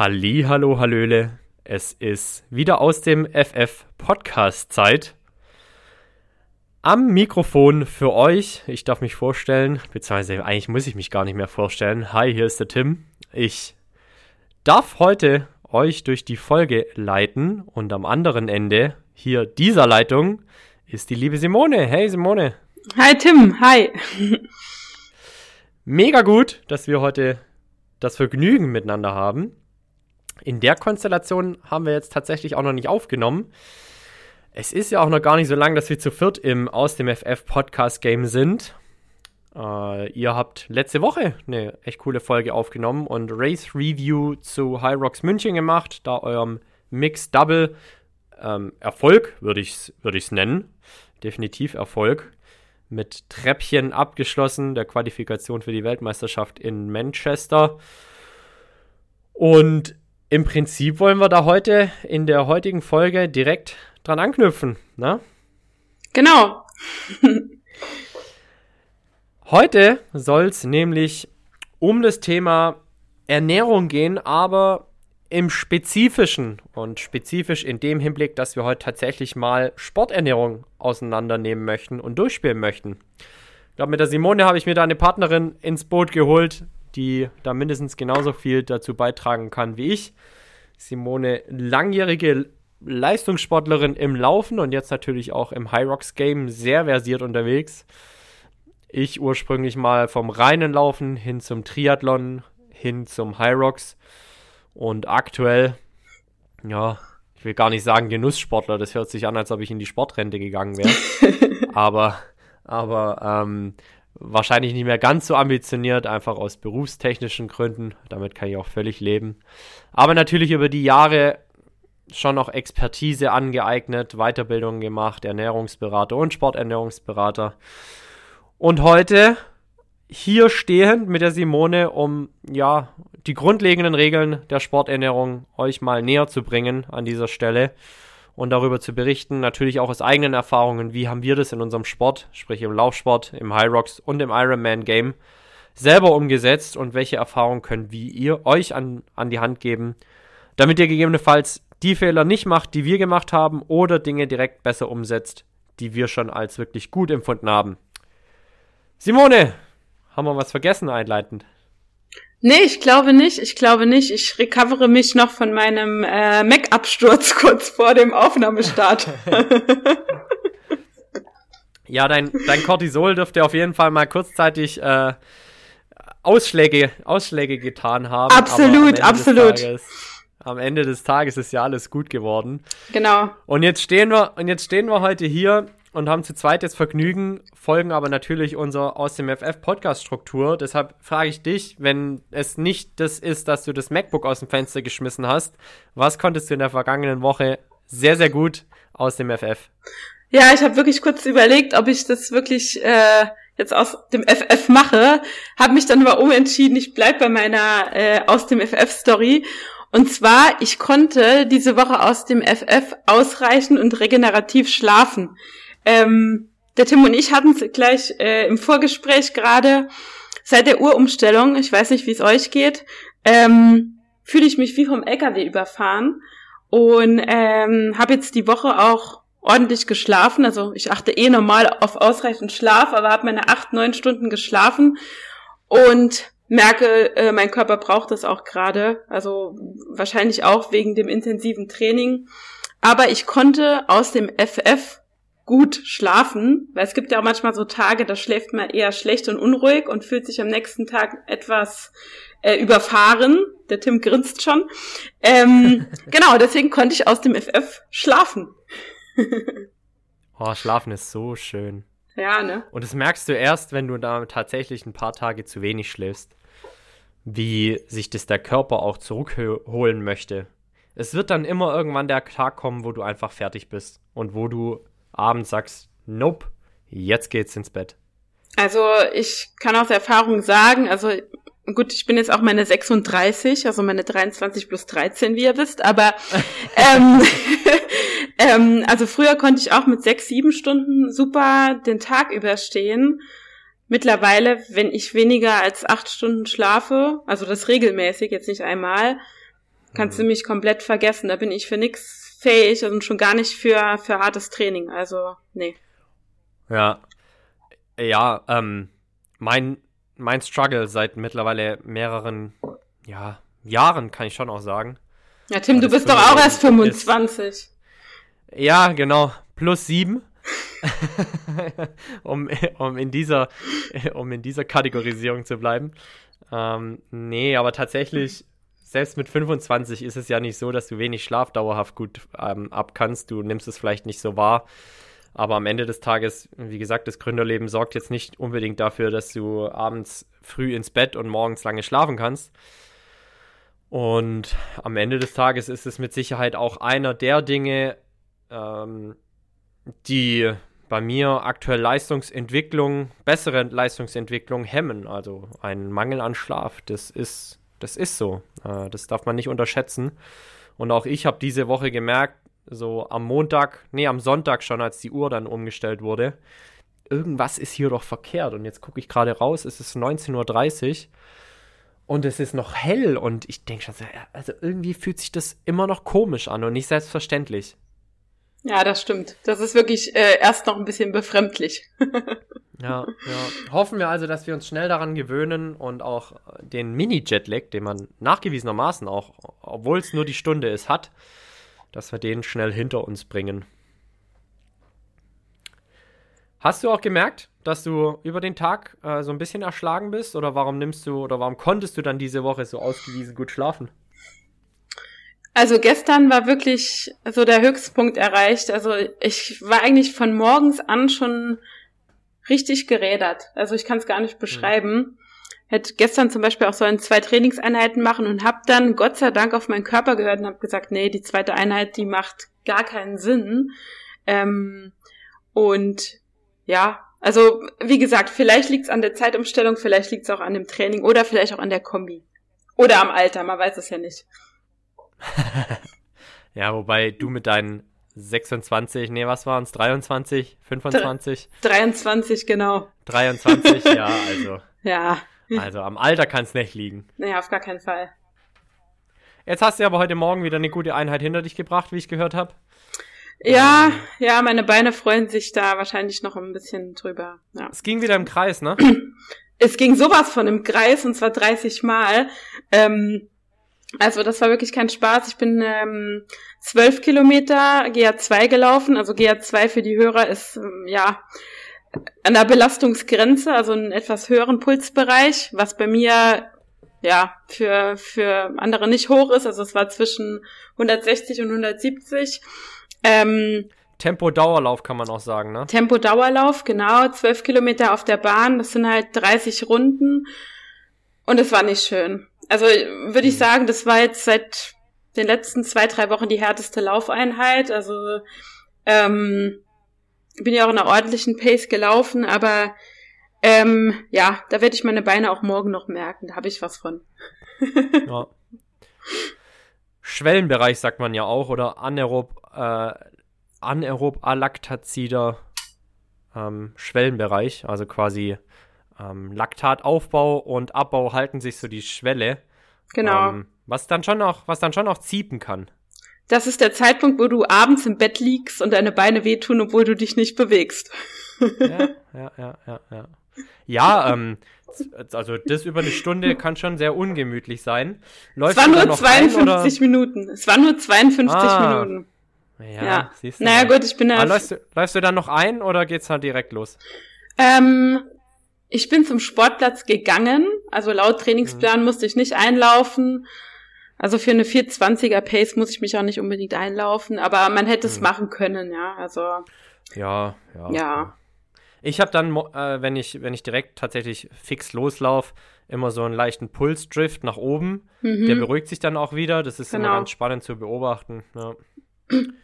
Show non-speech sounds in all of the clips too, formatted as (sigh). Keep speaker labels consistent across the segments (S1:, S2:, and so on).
S1: Halli, hallo, hallöle. Es ist wieder aus dem FF Podcast Zeit. Am Mikrofon für euch, ich darf mich vorstellen, beziehungsweise eigentlich muss ich mich gar nicht mehr vorstellen. Hi, hier ist der Tim. Ich darf heute euch durch die Folge leiten und am anderen Ende hier dieser Leitung ist die liebe Simone. Hey Simone.
S2: Hi Tim, hi.
S1: Mega gut, dass wir heute das Vergnügen miteinander haben. In der Konstellation haben wir jetzt tatsächlich auch noch nicht aufgenommen. Es ist ja auch noch gar nicht so lang, dass wir zu viert im Aus dem FF Podcast Game sind. Äh, ihr habt letzte Woche eine echt coole Folge aufgenommen und Race Review zu High Rocks München gemacht, da eurem Mix Double ähm, Erfolg, würde ich es würd nennen. Definitiv Erfolg. Mit Treppchen abgeschlossen, der Qualifikation für die Weltmeisterschaft in Manchester. Und im Prinzip wollen wir da heute in der heutigen Folge direkt dran anknüpfen, ne?
S2: Genau. (laughs)
S1: heute soll es nämlich um das Thema Ernährung gehen, aber im Spezifischen und spezifisch in dem Hinblick, dass wir heute tatsächlich mal Sporternährung auseinandernehmen möchten und durchspielen möchten. Ich glaube, mit der Simone habe ich mir da eine Partnerin ins Boot geholt, die da mindestens genauso viel dazu beitragen kann wie ich. Simone, langjährige Leistungssportlerin im Laufen und jetzt natürlich auch im High Rocks Game sehr versiert unterwegs. Ich ursprünglich mal vom reinen Laufen hin zum Triathlon, hin zum High Rocks und aktuell, ja, ich will gar nicht sagen Genusssportler, das hört sich an, als ob ich in die Sportrente gegangen wäre. (laughs) aber, aber ähm, Wahrscheinlich nicht mehr ganz so ambitioniert, einfach aus berufstechnischen Gründen. Damit kann ich auch völlig leben. Aber natürlich über die Jahre schon noch Expertise angeeignet, Weiterbildungen gemacht, Ernährungsberater und Sporternährungsberater. Und heute hier stehend mit der Simone, um ja die grundlegenden Regeln der Sporternährung euch mal näher zu bringen an dieser Stelle und darüber zu berichten. Natürlich auch aus eigenen Erfahrungen, wie haben wir das in unserem Sport, sprich im Laufsport, im High Rocks und im Ironman Game selber umgesetzt und welche Erfahrungen können wir ihr euch an, an die Hand geben, damit ihr gegebenenfalls die Fehler nicht macht, die wir gemacht haben oder Dinge direkt besser umsetzt, die wir schon als wirklich gut empfunden haben. Simone, haben wir was vergessen einleitend?
S2: Nee, ich glaube nicht. Ich glaube nicht. Ich recovere mich noch von meinem äh, Mac-Absturz (laughs) kurz vor dem Aufnahmestart. (laughs)
S1: ja, dein, dein Cortisol dürfte auf jeden Fall mal kurzzeitig äh, Ausschläge, Ausschläge getan haben.
S2: Absolut, am absolut.
S1: Tages, am Ende des Tages ist ja alles gut geworden.
S2: Genau.
S1: Und jetzt stehen wir, und jetzt stehen wir heute hier und haben zu zweit das Vergnügen, folgen aber natürlich unserer aus dem FF Podcast-Struktur. Deshalb frage ich dich, wenn es nicht das ist, dass du das MacBook aus dem Fenster geschmissen hast, was konntest du in der vergangenen Woche sehr, sehr gut aus dem FF?
S2: Ja, ich habe wirklich kurz überlegt, ob ich das wirklich äh, jetzt aus dem FF mache, habe mich dann aber umentschieden, ich bleib bei meiner äh, aus dem FF-Story. Und zwar, ich konnte diese Woche aus dem FF ausreichend und regenerativ schlafen. Ähm, der Tim und ich hatten es gleich äh, im Vorgespräch gerade. Seit der Uhrumstellung, ich weiß nicht, wie es euch geht, ähm, fühle ich mich wie vom LKW überfahren und ähm, habe jetzt die Woche auch ordentlich geschlafen. Also ich achte eh normal auf ausreichend Schlaf, aber habe meine acht, neun Stunden geschlafen und merke, äh, mein Körper braucht das auch gerade. Also wahrscheinlich auch wegen dem intensiven Training. Aber ich konnte aus dem FF gut schlafen, weil es gibt ja auch manchmal so Tage, da schläft man eher schlecht und unruhig und fühlt sich am nächsten Tag etwas äh, überfahren. Der Tim grinst schon. Ähm, (laughs) genau, deswegen konnte ich aus dem FF schlafen.
S1: oh, schlafen ist so schön.
S2: Ja, ne?
S1: Und das merkst du erst, wenn du da tatsächlich ein paar Tage zu wenig schläfst, wie sich das der Körper auch zurückholen möchte. Es wird dann immer irgendwann der Tag kommen, wo du einfach fertig bist und wo du abends sagst, nope, jetzt geht's ins Bett.
S2: Also ich kann aus Erfahrung sagen, also gut, ich bin jetzt auch meine 36, also meine 23 plus 13, wie ihr wisst, aber (laughs) ähm, (laughs) ähm, also früher konnte ich auch mit sechs, sieben Stunden super den Tag überstehen. Mittlerweile, wenn ich weniger als acht Stunden schlafe, also das regelmäßig, jetzt nicht einmal, kannst mhm. du mich komplett vergessen. Da bin ich für nichts fähig und schon gar nicht für, für hartes Training. Also, nee.
S1: Ja. Ja, ähm, mein mein Struggle seit mittlerweile mehreren ja, Jahren, kann ich schon auch sagen.
S2: Ja, Tim, du bist doch auch erst 25. Ist,
S1: ja, genau. Plus sieben. (laughs) um, um, in dieser, um in dieser Kategorisierung zu bleiben. Ähm, nee, aber tatsächlich, selbst mit 25 ist es ja nicht so, dass du wenig Schlaf dauerhaft gut ähm, abkannst. Du nimmst es vielleicht nicht so wahr. Aber am Ende des Tages, wie gesagt, das Gründerleben sorgt jetzt nicht unbedingt dafür, dass du abends früh ins Bett und morgens lange schlafen kannst. Und am Ende des Tages ist es mit Sicherheit auch einer der Dinge, ähm, die bei mir aktuell Leistungsentwicklung, bessere Leistungsentwicklung hemmen. Also ein Mangel an Schlaf, das ist, das ist so. Äh, das darf man nicht unterschätzen. Und auch ich habe diese Woche gemerkt, so am Montag, nee, am Sonntag schon, als die Uhr dann umgestellt wurde, irgendwas ist hier doch verkehrt. Und jetzt gucke ich gerade raus, es ist 19.30 Uhr und es ist noch hell und ich denke schon, also irgendwie fühlt sich das immer noch komisch an und nicht selbstverständlich.
S2: Ja, das stimmt. Das ist wirklich äh, erst noch ein bisschen befremdlich. (laughs)
S1: ja, ja. Hoffen wir also, dass wir uns schnell daran gewöhnen und auch den Mini-Jetlag, den man nachgewiesenermaßen auch, obwohl es nur die Stunde ist, hat, dass wir den schnell hinter uns bringen. Hast du auch gemerkt, dass du über den Tag äh, so ein bisschen erschlagen bist? Oder warum nimmst du oder warum konntest du dann diese Woche so ausgewiesen gut schlafen?
S2: Also gestern war wirklich so der Höchstpunkt erreicht. Also ich war eigentlich von morgens an schon richtig gerädert. Also ich kann es gar nicht beschreiben. Hm hätte gestern zum Beispiel auch so ein zwei Trainingseinheiten machen und habe dann Gott sei Dank auf meinen Körper gehört und habe gesagt, nee, die zweite Einheit, die macht gar keinen Sinn. Ähm, und ja, also wie gesagt, vielleicht liegt es an der Zeitumstellung, vielleicht liegt es auch an dem Training oder vielleicht auch an der Kombi. Oder am Alter, man weiß es ja nicht. (laughs)
S1: ja, wobei du mit deinen 26, nee, was waren es? 23, 25?
S2: 23, genau.
S1: 23, ja, (laughs) also.
S2: Ja,
S1: also am Alter kann es nicht liegen.
S2: Naja, auf gar keinen Fall.
S1: Jetzt hast du aber heute Morgen wieder eine gute Einheit hinter dich gebracht, wie ich gehört habe.
S2: Ja, ähm. ja, meine Beine freuen sich da wahrscheinlich noch ein bisschen drüber. Ja.
S1: Es ging wieder im Kreis, ne? (clears throat)
S2: Es ging sowas von im Kreis und zwar 30 Mal. Ähm, also das war wirklich kein Spaß. Ich bin ähm, 12 Kilometer GA2 gelaufen. Also GA2 für die Hörer ist ähm, ja an der Belastungsgrenze, also einen etwas höheren Pulsbereich, was bei mir ja für für andere nicht hoch ist. Also es war zwischen 160 und 170. Ähm,
S1: Tempo-Dauerlauf kann man auch sagen, ne?
S2: Tempo-Dauerlauf, genau. Zwölf Kilometer auf der Bahn, das sind halt 30 Runden. Und es war nicht schön. Also würde ich hm. sagen, das war jetzt seit den letzten zwei, drei Wochen die härteste Laufeinheit. Also ähm, bin ja auch in einer ordentlichen Pace gelaufen, aber ähm, ja, da werde ich meine Beine auch morgen noch merken. Da habe ich was von. (laughs) ja.
S1: Schwellenbereich sagt man ja auch oder anaerob, äh, anaerob alaktazider ähm, Schwellenbereich, also quasi ähm, Laktataufbau und Abbau halten sich so die Schwelle.
S2: Genau.
S1: Ähm, was dann schon auch, was dann schon auch ziepen kann.
S2: das ist der Zeitpunkt, wo du abends im Bett liegst und deine Beine wehtun, obwohl du dich nicht bewegst.
S1: Ja, ja, ja, ja, ja. Ja, ähm, also das über eine Stunde kann schon sehr ungemütlich sein.
S2: Läuft es war nur 52 ein, Minuten. Es war nur 52 ah, Minuten.
S1: Ja, ja. siehst
S2: du. Naja, mal. gut, ich bin
S1: da. Läufst du, läufst du dann noch ein oder geht's dann direkt los?
S2: Ähm, ich bin zum Sportplatz gegangen. Also laut Trainingsplan mhm. musste ich nicht einlaufen. Also für eine 420er Pace muss ich mich auch nicht unbedingt einlaufen, aber man hätte es mhm. machen können, ja. Also.
S1: Ja, ja. Ja. Ich habe dann, äh, wenn ich, wenn ich direkt tatsächlich fix loslauf, immer so einen leichten Pulsdrift nach oben. Mhm. Der beruhigt sich dann auch wieder. Das ist genau. immer ganz spannend zu beobachten. Ja.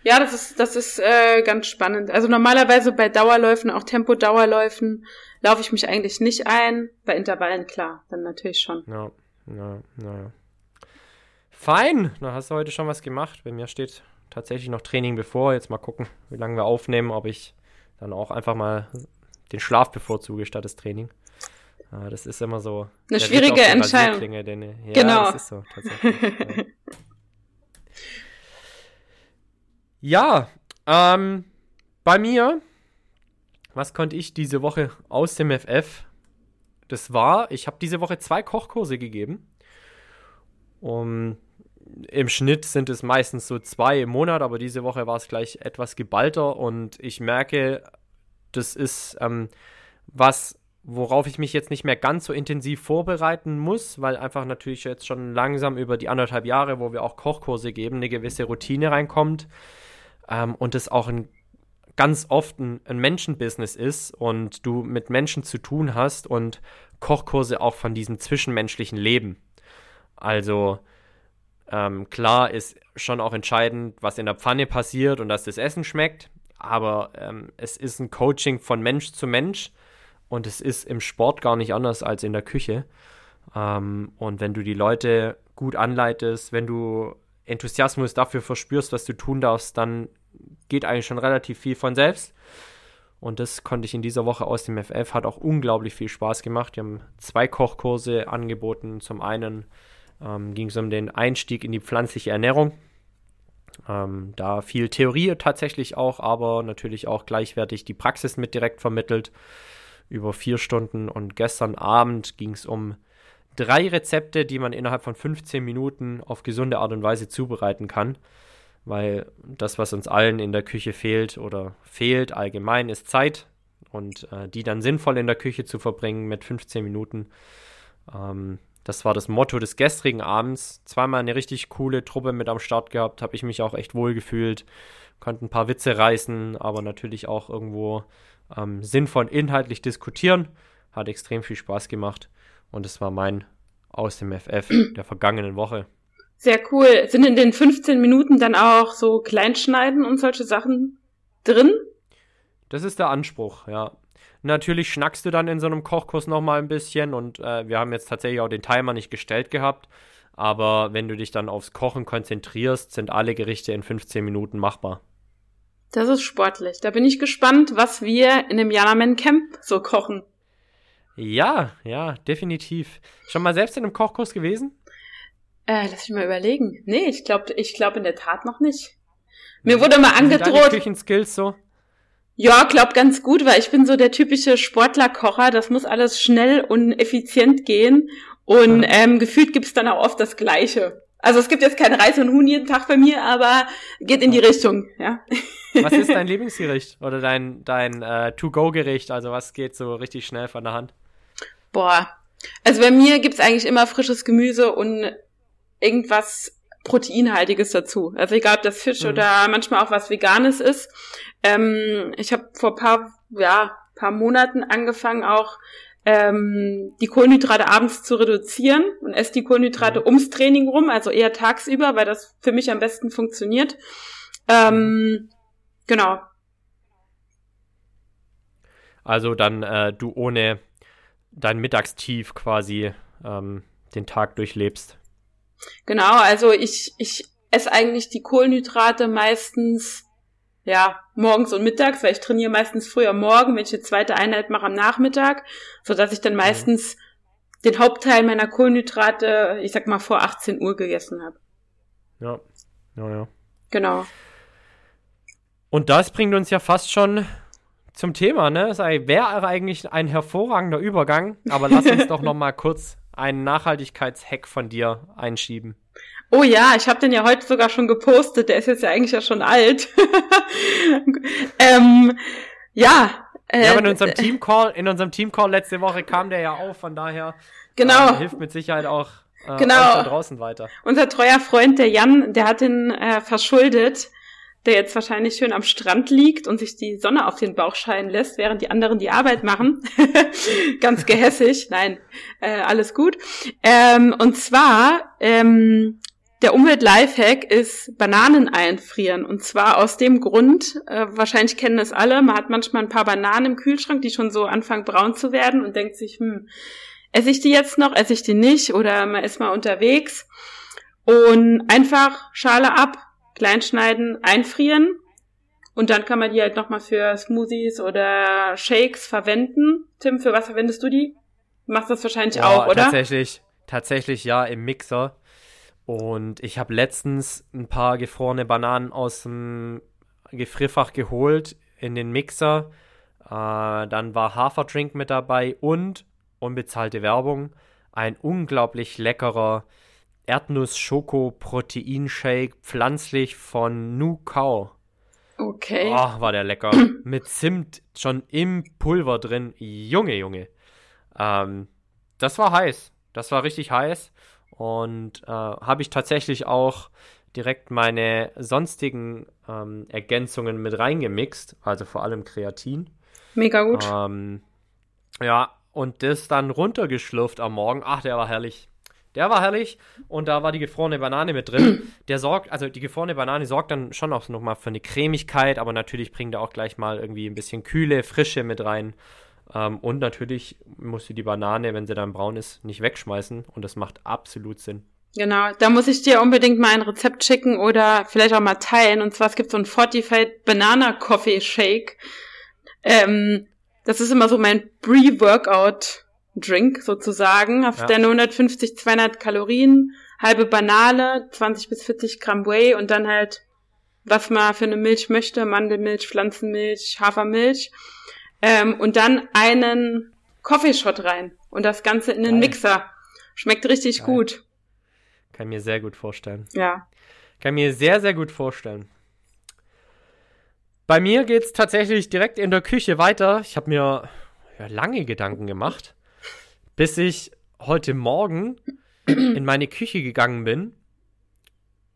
S2: Ja, das ist, das ist äh, ganz spannend. Also normalerweise bei Dauerläufen, auch Tempo-Dauerläufen, laufe ich mich eigentlich nicht ein. Bei Intervallen, klar, dann natürlich schon.
S1: Ja, ja, ja. Fein, dann hast du heute schon was gemacht. Bei mir steht tatsächlich noch Training bevor. Jetzt mal gucken, wie lange wir aufnehmen, ob ich dann auch einfach mal den Schlaf bevorzuge statt das Training. Ah, das ist immer so.
S2: Eine schwierige Entscheidung.
S1: Ja,
S2: genau.
S1: Das ist so, tatsächlich. ja, (laughs) ja ähm, bei mir, was konnte ich diese Woche aus dem FF? Das war, ich habe diese Woche zwei Kochkurse gegeben. Um, Im Schnitt sind es meistens so zwei im Monat, aber diese Woche war es gleich etwas geballter und ich merke, das ist ähm, was, worauf ich mich jetzt nicht mehr ganz so intensiv vorbereiten muss, weil einfach natürlich jetzt schon langsam über die anderthalb Jahre, wo wir auch Kochkurse geben, eine gewisse Routine reinkommt ähm, und es auch ein ganz oft ein, ein Menschenbusiness ist und du mit Menschen zu tun hast und Kochkurse auch von diesem zwischenmenschlichen Leben. Also ähm, klar ist schon auch entscheidend, was in der Pfanne passiert und dass das Essen schmeckt aber ähm, es ist ein Coaching von Mensch zu Mensch und es ist im Sport gar nicht anders als in der Küche. Ähm, und wenn du die Leute gut anleitest, wenn du Enthusiasmus dafür verspürst, was du tun darfst, dann geht eigentlich schon relativ viel von selbst. Und das konnte ich in dieser Woche aus dem FF, hat auch unglaublich viel Spaß gemacht. Wir haben zwei Kochkurse angeboten. Zum einen ähm, ging es um den Einstieg in die pflanzliche Ernährung. Ähm, da viel Theorie tatsächlich auch, aber natürlich auch gleichwertig die Praxis mit direkt vermittelt über vier Stunden. Und gestern Abend ging es um drei Rezepte, die man innerhalb von 15 Minuten auf gesunde Art und Weise zubereiten kann. Weil das, was uns allen in der Küche fehlt oder fehlt allgemein, ist Zeit. Und äh, die dann sinnvoll in der Küche zu verbringen mit 15 Minuten. Ähm, das war das Motto des gestrigen Abends. Zweimal eine richtig coole Truppe mit am Start gehabt, habe ich mich auch echt wohl gefühlt. Konnte ein paar Witze reißen, aber natürlich auch irgendwo ähm, sinnvoll inhaltlich diskutieren. Hat extrem viel Spaß gemacht und es war mein aus dem FF (clears throat) der vergangenen Woche.
S2: Sehr cool. Sind in den 15 Minuten dann auch so Kleinschneiden und solche Sachen drin?
S1: Das ist der Anspruch, ja. Natürlich schnackst du dann in so einem Kochkurs nochmal ein bisschen und äh, wir haben jetzt tatsächlich auch den Timer nicht gestellt gehabt. Aber wenn du dich dann aufs Kochen konzentrierst, sind alle Gerichte in 15 Minuten machbar.
S2: Das ist sportlich. Da bin ich gespannt, was wir in dem Janaman Camp so kochen.
S1: Ja, ja, definitiv. Schon mal selbst in einem Kochkurs gewesen?
S2: Äh, lass mich mal überlegen. Nee, ich glaube ich glaub in der Tat noch nicht. Mir wurde mal angedroht.
S1: Küchenskills so?
S2: Ja, glaub ganz gut, weil ich bin so der typische Sportlerkocher. Das muss alles schnell und effizient gehen. Und ja. ähm, gefühlt gibt's dann auch oft das Gleiche. Also es gibt jetzt kein Reis und Huhn jeden Tag bei mir, aber geht in die Richtung, ja.
S1: Was ist dein (laughs) Lieblingsgericht oder dein, dein äh, To-Go-Gericht? Also was geht so richtig schnell von der Hand?
S2: Boah, also bei mir gibt's eigentlich immer frisches Gemüse und irgendwas Proteinhaltiges dazu. Also egal, ob das Fisch mhm. oder manchmal auch was Veganes ist. Ähm, ich habe vor paar, ja, paar Monaten angefangen auch ähm, die Kohlenhydrate abends zu reduzieren und esse die Kohlenhydrate mhm. ums Training rum, also eher tagsüber, weil das für mich am besten funktioniert. Ähm, genau.
S1: Also dann äh, du ohne dein Mittagstief quasi ähm, den Tag durchlebst.
S2: Genau, also ich, ich esse eigentlich die Kohlenhydrate meistens ja, morgens und mittags, weil ich trainiere meistens früher morgen, wenn ich eine zweite Einheit mache am Nachmittag, so dass ich dann mhm. meistens mhm. den Hauptteil meiner Kohlenhydrate, ich sag mal, vor 18 Uhr gegessen habe.
S1: Ja, ja, ja.
S2: Genau.
S1: Und das bringt uns ja fast schon zum Thema, ne? Wäre eigentlich ein hervorragender Übergang, aber lass uns doch (laughs) noch mal kurz einen Nachhaltigkeitshack von dir einschieben.
S2: Oh ja, ich habe den ja heute sogar schon gepostet. Der ist jetzt ja eigentlich ja schon alt. (laughs) ähm, ja.
S1: Äh, ja, aber in unserem Teamcall, in unserem Teamcall letzte Woche kam der ja auf. Von daher
S2: genau.
S1: Äh, hilft mit Sicherheit auch
S2: äh, genau.
S1: draußen weiter.
S2: Unser treuer Freund, der Jan, der hat ihn äh, verschuldet der jetzt wahrscheinlich schön am Strand liegt und sich die Sonne auf den Bauch scheinen lässt, während die anderen die Arbeit machen. (laughs) Ganz gehässig. Nein, äh, alles gut. Ähm, und zwar, ähm, der Umwelt-Lifehack ist Bananen einfrieren. Und zwar aus dem Grund, äh, wahrscheinlich kennen es alle, man hat manchmal ein paar Bananen im Kühlschrank, die schon so anfangen braun zu werden und denkt sich, hm, esse ich die jetzt noch, esse ich die nicht oder man ist mal unterwegs. Und einfach Schale ab, kleinschneiden, einfrieren und dann kann man die halt nochmal für Smoothies oder Shakes verwenden. Tim, für was verwendest du die? Du machst das wahrscheinlich ja, auch, oder?
S1: Tatsächlich, tatsächlich ja, im Mixer. Und ich habe letztens ein paar gefrorene Bananen aus dem Gefrierfach geholt in den Mixer. Äh, dann war Haferdrink mit dabei und unbezahlte Werbung. Ein unglaublich leckerer Erdnuss-Schoko-Proteinshake pflanzlich von Nu Cow.
S2: Okay.
S1: Oh, war der lecker. (clears throat) Mit Zimt schon im Pulver drin. Junge, Junge. Ähm, das war heiß. Das war richtig heiß. Und äh, habe ich tatsächlich auch direkt meine sonstigen ähm, Ergänzungen mit reingemixt. Also vor allem Kreatin.
S2: Mega gut.
S1: Ähm, ja, und das dann runtergeschlürft am Morgen. Ach, der war herrlich. Der war herrlich und da war die gefrorene Banane mit drin. (clears throat) Der sorgt, also die gefrorene Banane sorgt dann schon auch nochmal für eine Cremigkeit, aber natürlich bringt er auch gleich mal irgendwie ein bisschen Kühle, Frische mit rein. Ähm, und natürlich musst du die Banane, wenn sie dann braun ist, nicht wegschmeißen und das macht absolut Sinn.
S2: Genau, da muss ich dir unbedingt mal ein Rezept schicken oder vielleicht auch mal teilen. Und zwar es gibt so ein Fortified Banana Coffee Shake. Ähm, das ist immer so mein Pre-Workout Drink sozusagen, auf ja. der 150, 200 Kalorien, halbe Banane, 20 bis 40 Gramm Whey und dann halt, was man für eine Milch möchte, Mandelmilch, Pflanzenmilch, Hafermilch. Ähm, und dann einen Coffeeshot rein und das Ganze in den Geil. Mixer. Schmeckt richtig Geil. gut.
S1: Kann mir sehr gut vorstellen.
S2: Ja.
S1: Kann mir sehr, sehr gut vorstellen. Bei mir geht's tatsächlich direkt in der Küche weiter. Ich habe mir ja, lange Gedanken gemacht bis ich heute Morgen in meine Küche gegangen bin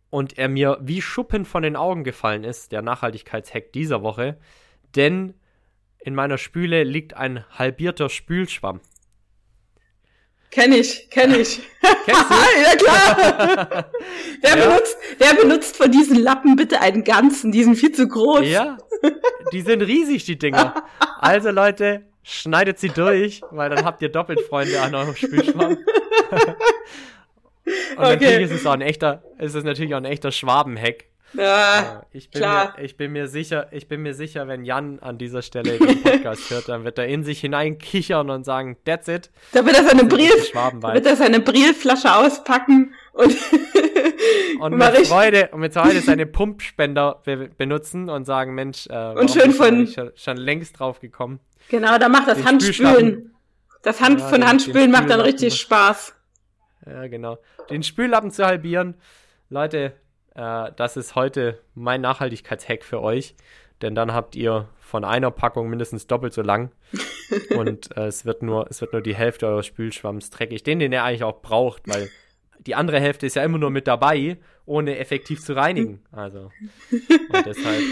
S1: und er mir wie Schuppen von den Augen gefallen ist, der Nachhaltigkeitshack dieser Woche, denn in meiner Spüle liegt ein halbierter Spülschwamm.
S2: Kenn ich, kenn ich. (laughs)
S1: Kennst du? (laughs)
S2: ja, klar. (laughs) Der, ja. Benutzt, der benutzt von diesen Lappen bitte einen ganzen, die sind viel zu groß.
S1: Ja, die sind riesig, die Dinger. Also Leute, schneidet sie durch, weil dann habt ihr doppelt Freunde an eurem Spielschwamm. (laughs) Und okay. natürlich ist es auch ein echter, ist es natürlich auch ein echter Schwabenhack.
S2: Ja,
S1: ich bin klar. Mir, ich bin mir sicher, ich bin mir sicher, wenn Jan an dieser Stelle den Podcast hört, dann wird er in sich hineinkichern und sagen, that's it.
S2: Da wird er seine Brief, wird er seine Brilflasche auspacken und, (laughs)
S1: und mit Freude, und mit Freude seine Pumpspender be benutzen und sagen, Mensch, äh,
S2: und schön von,
S1: schon, schon längst drauf gekommen.
S2: Genau, da macht das Handspülen. Das Hand ja, von Handspülen macht dann richtig Spaß.
S1: Ja, genau. Den Spüllappen zu halbieren. Leute, äh, das ist heute mein Nachhaltigkeitshack für euch. Denn dann habt ihr von einer Packung mindestens doppelt so lang. (laughs) und äh, es, wird nur, es wird nur die Hälfte eures Spülschwamms dreckig. Den, den ihr eigentlich auch braucht, weil die andere Hälfte ist ja immer nur mit dabei, ohne effektiv zu reinigen. Also. Und (laughs) deshalb.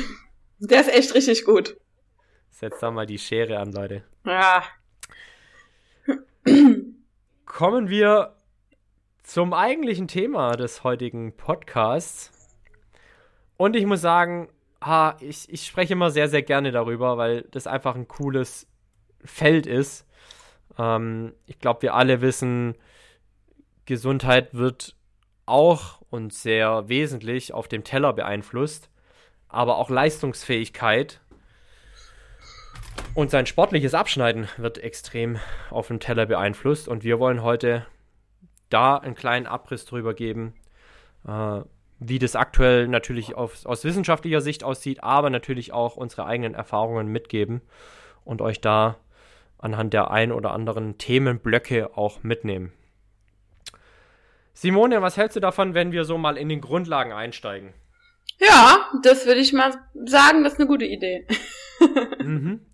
S2: Der ist echt richtig gut.
S1: Setzt da mal die Schere an, Leute.
S2: Ja. (clears throat)
S1: Kommen wir zum eigentlichen Thema des heutigen Podcasts. Und ich muss sagen, ha, ich, ich spreche immer sehr, sehr gerne darüber, weil das einfach ein cooles Feld ist. Ähm, ich glaube, wir alle wissen, Gesundheit wird auch und sehr wesentlich auf dem Teller beeinflusst, aber auch Leistungsfähigkeit und sein sportliches Abschneiden wird extrem auf dem Teller beeinflusst. Und wir wollen heute da einen kleinen Abriss drüber geben, äh, wie das aktuell natürlich auf, aus wissenschaftlicher Sicht aussieht, aber natürlich auch unsere eigenen Erfahrungen mitgeben und euch da anhand der ein oder anderen Themenblöcke auch mitnehmen. Simone, was hältst du davon, wenn wir so mal in den Grundlagen einsteigen?
S2: Ja, das würde ich mal sagen, das ist eine gute Idee. (laughs)
S1: mhm.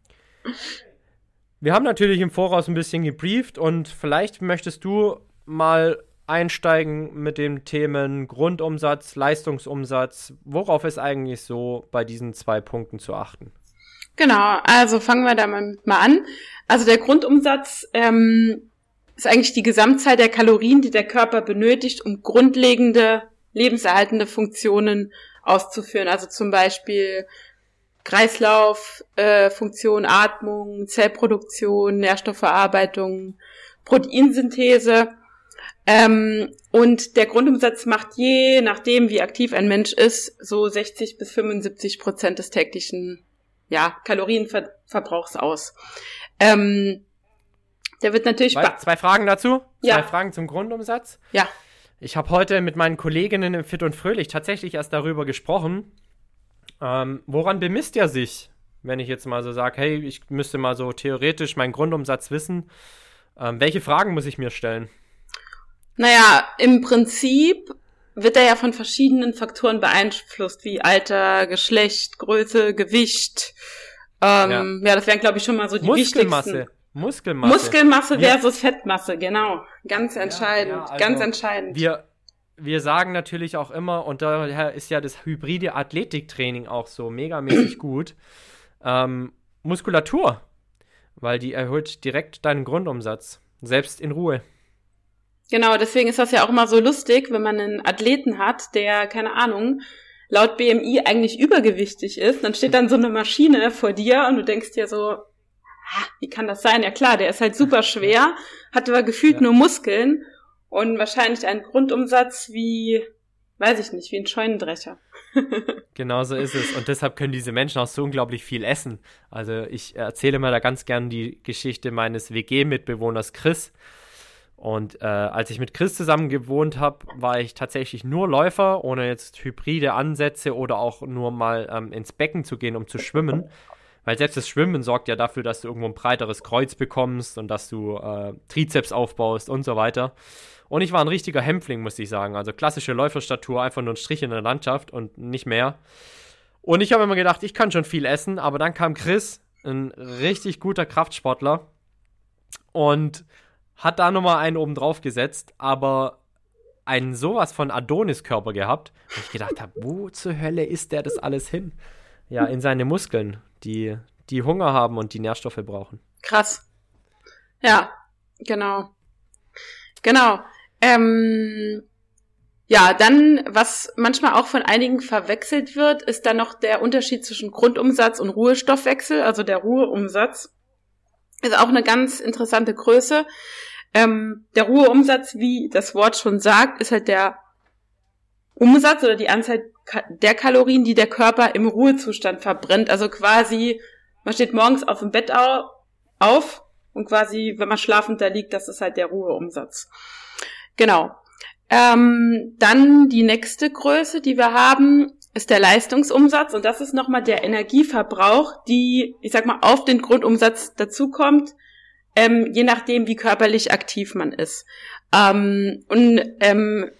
S1: Wir haben natürlich im Voraus ein bisschen gebrieft und vielleicht möchtest du mal einsteigen mit den Themen Grundumsatz, Leistungsumsatz. Worauf ist eigentlich so bei diesen zwei Punkten zu achten?
S2: Genau, also fangen wir da mal, an. Also der Grundumsatz ähm, ist eigentlich die Gesamtzahl der Kalorien, die der Körper benötigt, um grundlegende lebenserhaltende Funktionen auszuführen. Also zum Beispiel Kreislauf, äh, Atmung, Zellproduktion, Nährstoffverarbeitung, Proteinsynthese. Ähm, und der Grundumsatz macht je nachdem, wie aktiv ein Mensch ist, so 60 bis 75 Prozent des täglichen ja, Kalorienverbrauchs aus. Ähm, der wird natürlich.
S1: Zwei, zwei Fragen dazu.
S2: Ja.
S1: Zwei Fragen zum Grundumsatz.
S2: Ja.
S1: Ich habe heute mit meinen Kolleginnen im Fit und Fröhlich tatsächlich erst darüber gesprochen. Ähm, woran bemisst er sich, wenn ich jetzt mal so sage, hey, ich müsste mal so theoretisch meinen Grundumsatz wissen? Ähm, welche Fragen muss ich mir stellen?
S2: Naja, im Prinzip wird er ja von verschiedenen Faktoren beeinflusst, wie Alter, Geschlecht, Größe, Gewicht. Ähm, ja. ja. das wären, glaube ich, schon mal so die
S1: Muskelmasse.
S2: wichtigsten.
S1: Muskelmasse.
S2: Muskelmasse versus ja. Fettmasse, genau. Ganz entscheidend, ja, also ganz entscheidend.
S1: Wir, wir sagen natürlich auch immer, und daher ist ja das hybride Athletiktraining auch so megamäßig (clears throat) gut, ähm, Muskulatur, weil die erhöht direkt deinen Grundumsatz, selbst in Ruhe.
S2: Genau, deswegen ist das ja auch immer so lustig, wenn man einen Athleten hat, der, keine Ahnung, laut BMI eigentlich übergewichtig ist, dann steht dann so eine Maschine vor dir und du denkst dir so, wie kann das sein? Ja klar, der ist halt super (laughs) schwer, hat aber gefühlt ja. nur Muskeln und wahrscheinlich einen Grundumsatz wie, weiß ich nicht, wie ein Scheunendrecher. (laughs)
S1: genau so ist es. Und deshalb können diese Menschen auch so unglaublich viel essen. Also ich erzähle mal da ganz gern die Geschichte meines WG-Mitbewohners Chris. Und äh, als ich mit Chris zusammen gewohnt habe, war ich tatsächlich nur Läufer, ohne jetzt hybride Ansätze oder auch nur mal ähm, ins Becken zu gehen, um zu schwimmen. Weil selbst das Schwimmen sorgt ja dafür, dass du irgendwo ein breiteres Kreuz bekommst und dass du äh, Trizeps aufbaust und so weiter. Und ich war ein richtiger Hämpfling, muss ich sagen. Also klassische Läuferstatur, einfach nur ein Strich in der Landschaft und nicht mehr. Und ich habe immer gedacht, ich kann schon viel essen, aber dann kam Chris, ein richtig guter Kraftsportler, und hat da nochmal einen oben drauf gesetzt, aber einen sowas von Adonis-Körper gehabt, wo ich gedacht habe, wo zur Hölle ist der das alles hin? Ja, in seine Muskeln die, die Hunger haben und die Nährstoffe brauchen.
S2: Krass. Ja, genau. Genau. Ähm, ja, dann, was manchmal auch von einigen verwechselt wird, ist dann noch der Unterschied zwischen Grundumsatz und Ruhestoffwechsel. Also der Ruheumsatz ist auch eine ganz interessante Größe. Ähm, der Ruheumsatz, wie das Wort schon sagt, ist halt der Umsatz oder die Anzahl der Kalorien, die der Körper im Ruhezustand verbrennt. Also quasi, man steht morgens auf dem Bett auf und quasi, wenn man schlafend da liegt, das ist halt der Ruheumsatz. Genau. Ähm, dann die nächste Größe, die wir haben, ist der Leistungsumsatz und das ist nochmal der Energieverbrauch, die, ich sag mal, auf den Grundumsatz dazukommt, ähm, je nachdem, wie körperlich aktiv man ist. Ähm, und ähm,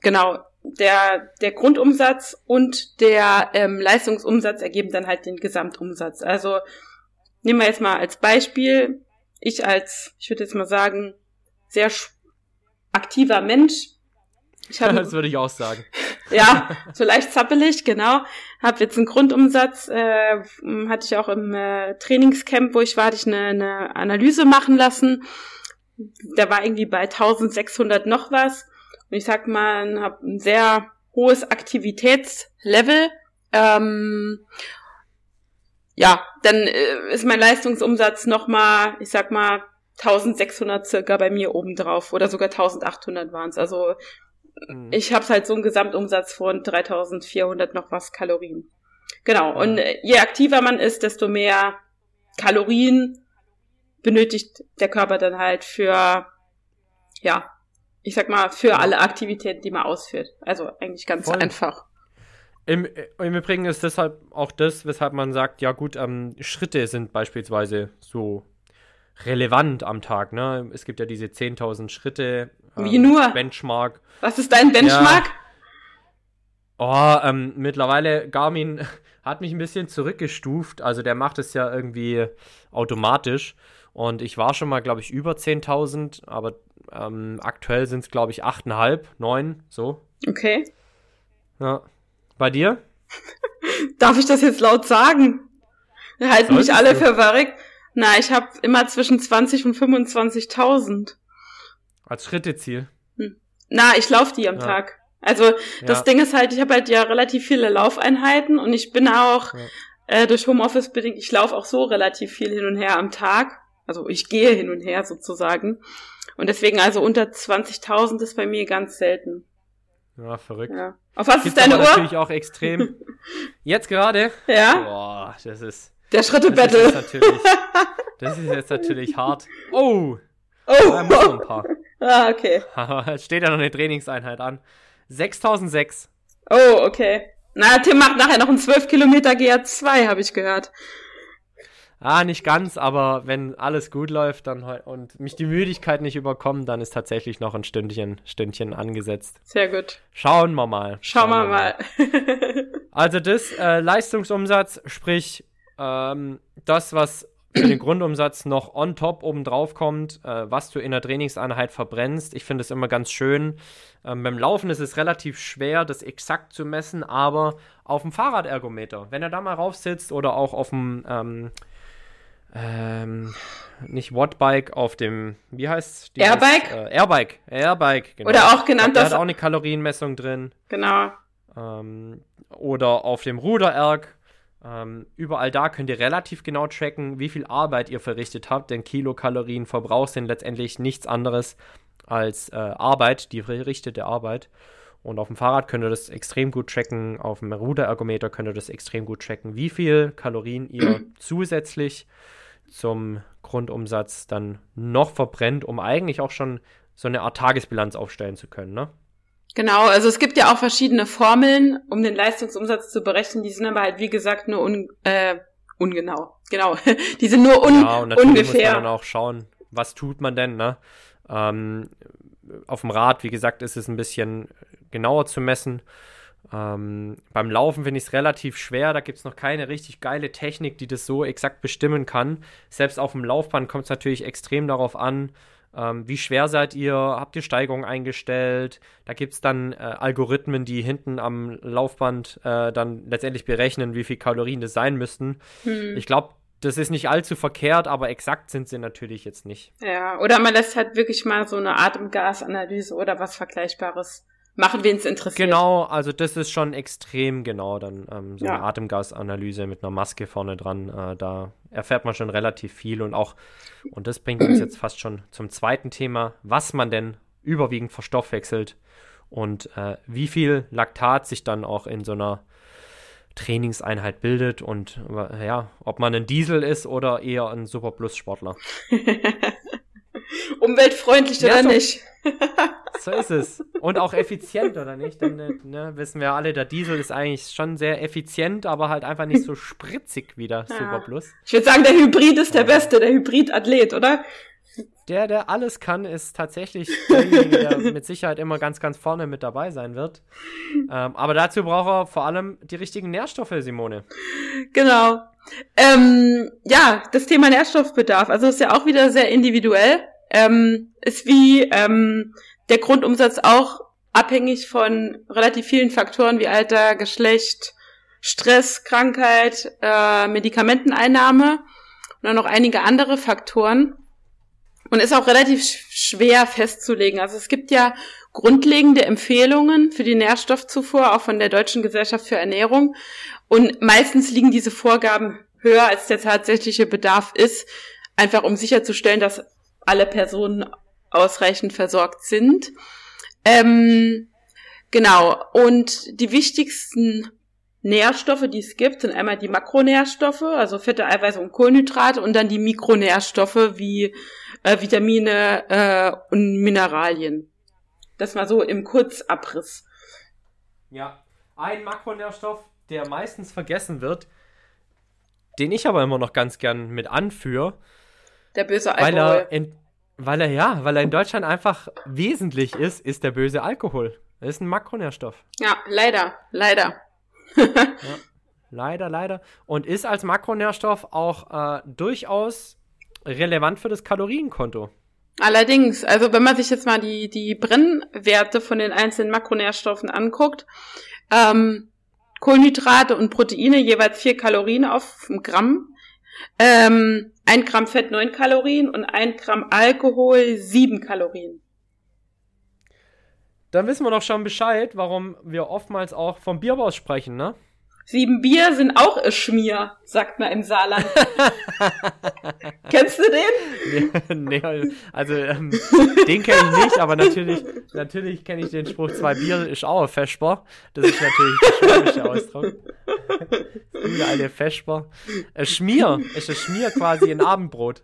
S2: genau, der, der Grundumsatz und der ähm, Leistungsumsatz ergeben dann halt den Gesamtumsatz. Also nehmen wir jetzt mal als Beispiel, ich als, ich würde jetzt mal sagen, sehr aktiver Mensch.
S1: Ich hab, (laughs) das würde ich auch sagen. (laughs)
S2: ja, so leicht zappelig, genau. Habe jetzt einen Grundumsatz, äh, hatte ich auch im äh, Trainingscamp, wo ich war, hatte ich eine, eine Analyse machen lassen. Der war irgendwie bei 1600 noch was. Und ich sag mal, habe ein sehr hohes Aktivitätslevel. Ähm, ja, dann äh, ist mein Leistungsumsatz nochmal, ich sag mal, 1600 circa bei mir obendrauf oder sogar 1800 waren es. Also mhm. ich habe halt so einen Gesamtumsatz von 3400 noch was Kalorien. Genau. Und je aktiver man ist, desto mehr Kalorien benötigt der Körper dann halt für ja ich sag mal, für alle Aktivitäten, die man ausführt. Also eigentlich ganz Voll. einfach.
S1: Im, Im Übrigen ist deshalb auch das, weshalb man sagt, ja gut, ähm, Schritte sind beispielsweise so relevant am Tag. Ne? Es gibt ja diese 10.000 Schritte.
S2: Ähm, Wie nur?
S1: Benchmark.
S2: Was ist dein Benchmark? Ja.
S1: Oh, ähm, mittlerweile Garmin (laughs) hat mich ein bisschen zurückgestuft. Also der macht es ja irgendwie automatisch. Und ich war schon mal, glaube ich, über 10.000, aber ähm, aktuell sind es, glaube ich, 8,5, 9, so.
S2: Okay.
S1: Ja. Bei dir? (laughs)
S2: Darf ich das jetzt laut sagen? Wir halten mich alle du? für verrückt. Na, ich habe immer zwischen 20 und 25.000.
S1: Als Schritteziel?
S2: Hm. Na, ich laufe die am ja. Tag. Also das ja. Ding ist halt, ich habe halt ja relativ viele Laufeinheiten und ich bin auch ja. äh, durch Homeoffice bedingt, ich laufe auch so relativ viel hin und her am Tag. Also ich gehe hin und her sozusagen. Und deswegen also unter 20.000 ist bei mir ganz selten.
S1: Ja, verrückt. Ja.
S2: Auf was Gibt's ist deine Uhr?
S1: natürlich auch extrem. Jetzt gerade?
S2: Ja.
S1: Boah, das ist.
S2: Der Schritte-Battle.
S1: Das, das ist jetzt natürlich hart. Oh!
S2: Oh! Da muss noch ein paar. Ah, okay. (laughs)
S1: Steht ja noch eine Trainingseinheit an. 6006.
S2: Oh, okay. Na, Tim macht nachher noch einen 12 Kilometer GR2, habe ich gehört.
S1: Ah, nicht ganz, aber wenn alles gut läuft dann und mich die Müdigkeit nicht überkommt, dann ist tatsächlich noch ein Stündchen, Stündchen angesetzt.
S2: Sehr gut.
S1: Schauen wir mal.
S2: Schauen, Schauen wir mal.
S1: mal. (laughs) also das äh, Leistungsumsatz, sprich ähm, das, was für den Grundumsatz noch on top oben drauf kommt, äh, was du in der Trainingseinheit verbrennst. Ich finde es immer ganz schön. Ähm, beim Laufen ist es relativ schwer, das exakt zu messen, aber auf dem Fahrradergometer, wenn er da mal rauf sitzt oder auch auf dem ähm, ähm, nicht Wattbike, auf dem, wie heißt
S2: es? Airbike?
S1: Äh, Airbike, Airbike,
S2: genau. Oder auch genannt
S1: das. Da hat auch eine Kalorienmessung drin.
S2: Genau.
S1: Ähm, oder auf dem Ruder-Erg. Ähm, überall da könnt ihr relativ genau tracken, wie viel Arbeit ihr verrichtet habt, denn Kilokalorienverbrauch sind letztendlich nichts anderes als äh, Arbeit, die verrichtete Arbeit. Und auf dem Fahrrad könnt ihr das extrem gut tracken, auf dem Ruderergometer könnt ihr das extrem gut tracken, wie viel Kalorien ihr (clears throat) zusätzlich zum Grundumsatz dann noch verbrennt, um eigentlich auch schon so eine Art Tagesbilanz aufstellen zu können, ne?
S2: Genau, also es gibt ja auch verschiedene Formeln, um den Leistungsumsatz zu berechnen. Die sind aber halt, wie gesagt, nur un, äh, ungenau. Genau, (laughs) die sind nur un, ja, und ungefähr.
S1: muss man dann auch schauen, was tut man denn, ne? Ähm, auf dem Rad, wie gesagt, ist es ein bisschen genauer zu messen. Ähm, beim Laufen finde ich es relativ schwer, da gibt es noch keine richtig geile Technik, die das so exakt bestimmen kann. Selbst auf dem Laufband kommt es natürlich extrem darauf an, ähm, wie schwer seid ihr, habt ihr Steigung eingestellt. Da gibt es dann äh, Algorithmen, die hinten am Laufband äh, dann letztendlich berechnen, wie viel Kalorien das sein müssten. Hm. Ich glaube, das ist nicht allzu verkehrt, aber exakt sind sie natürlich jetzt nicht.
S2: Ja, oder man lässt halt wirklich mal so eine Atemgasanalyse oder was Vergleichbares machen, wen es interessiert.
S1: Genau, also das ist schon extrem genau dann ähm, so ja. eine Atemgasanalyse mit einer Maske vorne dran. Äh, da erfährt man schon relativ viel und auch, und das bringt uns jetzt fast schon zum zweiten Thema, was man denn überwiegend verstoffwechselt und äh, wie viel Laktat sich dann auch in so einer Trainingseinheit bildet und äh, ja, ob man ein Diesel ist oder eher ein Superplus-Sportler. (laughs)
S2: Umweltfreundlich ja, oder so, nicht? (laughs)
S1: so ist es. Und auch effizient, oder nicht? Denn äh, ne, wissen wir alle, der Diesel ist eigentlich schon sehr effizient, aber halt einfach nicht so spritzig wie der ja. Super Plus.
S2: Ich würde sagen, der Hybrid ist der Beste, der Hybrid-Athlet, oder?
S1: Der, der alles kann, ist tatsächlich derjenige, der (laughs) mit Sicherheit immer ganz, ganz vorne mit dabei sein wird. Ähm, aber dazu braucht er vor allem die richtigen Nährstoffe, Simone.
S2: Genau. Ähm, ja, das Thema Nährstoffbedarf, also ist ja auch wieder sehr individuell ähm, ist wie ähm, der Grundumsatz auch abhängig von relativ vielen Faktoren wie Alter, Geschlecht, Stress, Krankheit, äh, Medikamenteneinnahme und dann noch einige andere Faktoren. Und ist auch relativ schwer festzulegen. Also es gibt ja grundlegende Empfehlungen für die Nährstoffzufuhr, auch von der Deutschen Gesellschaft für Ernährung. Und meistens liegen diese Vorgaben höher, als der tatsächliche Bedarf ist, einfach um sicherzustellen, dass alle Personen ausreichend versorgt sind. Ähm, genau. Und die wichtigsten Nährstoffe, die es gibt, sind einmal die Makronährstoffe, also Fette, Eiweiße und Kohlenhydrate, und dann die Mikronährstoffe wie äh, Vitamine äh, und Mineralien. Das mal so im Kurzabriss.
S1: Ja, ein Makronährstoff, der meistens vergessen wird, den ich aber immer noch ganz gern mit anführe.
S2: Der böse
S1: Alkohol. Weil er, in, weil er, ja, weil er in Deutschland einfach wesentlich ist, ist der böse Alkohol. Das ist ein Makronährstoff.
S2: Ja, leider, leider. (laughs)
S1: ja, leider, leider. Und ist als Makronährstoff auch äh, durchaus relevant für das Kalorienkonto.
S2: Allerdings, also wenn man sich jetzt mal die, die Brennwerte von den einzelnen Makronährstoffen anguckt, ähm, Kohlenhydrate und Proteine jeweils vier Kalorien auf Gramm, ähm, ein Gramm Fett neun Kalorien und ein Gramm Alkohol sieben Kalorien.
S1: Dann wissen wir doch schon Bescheid, warum wir oftmals auch vom Bierbaus sprechen, ne?
S2: Sieben Bier sind auch ein Schmier, sagt man im Saarland. (laughs) Kennst du den?
S1: nee, also ähm, den kenne ich nicht, aber natürlich, natürlich kenne ich den Spruch, zwei Bier ist auch ein Vesper. Das ist natürlich der schwäbische Ausdruck. Gute alte Vesper. Ein Schmier, ist ein Schmier quasi ein Abendbrot.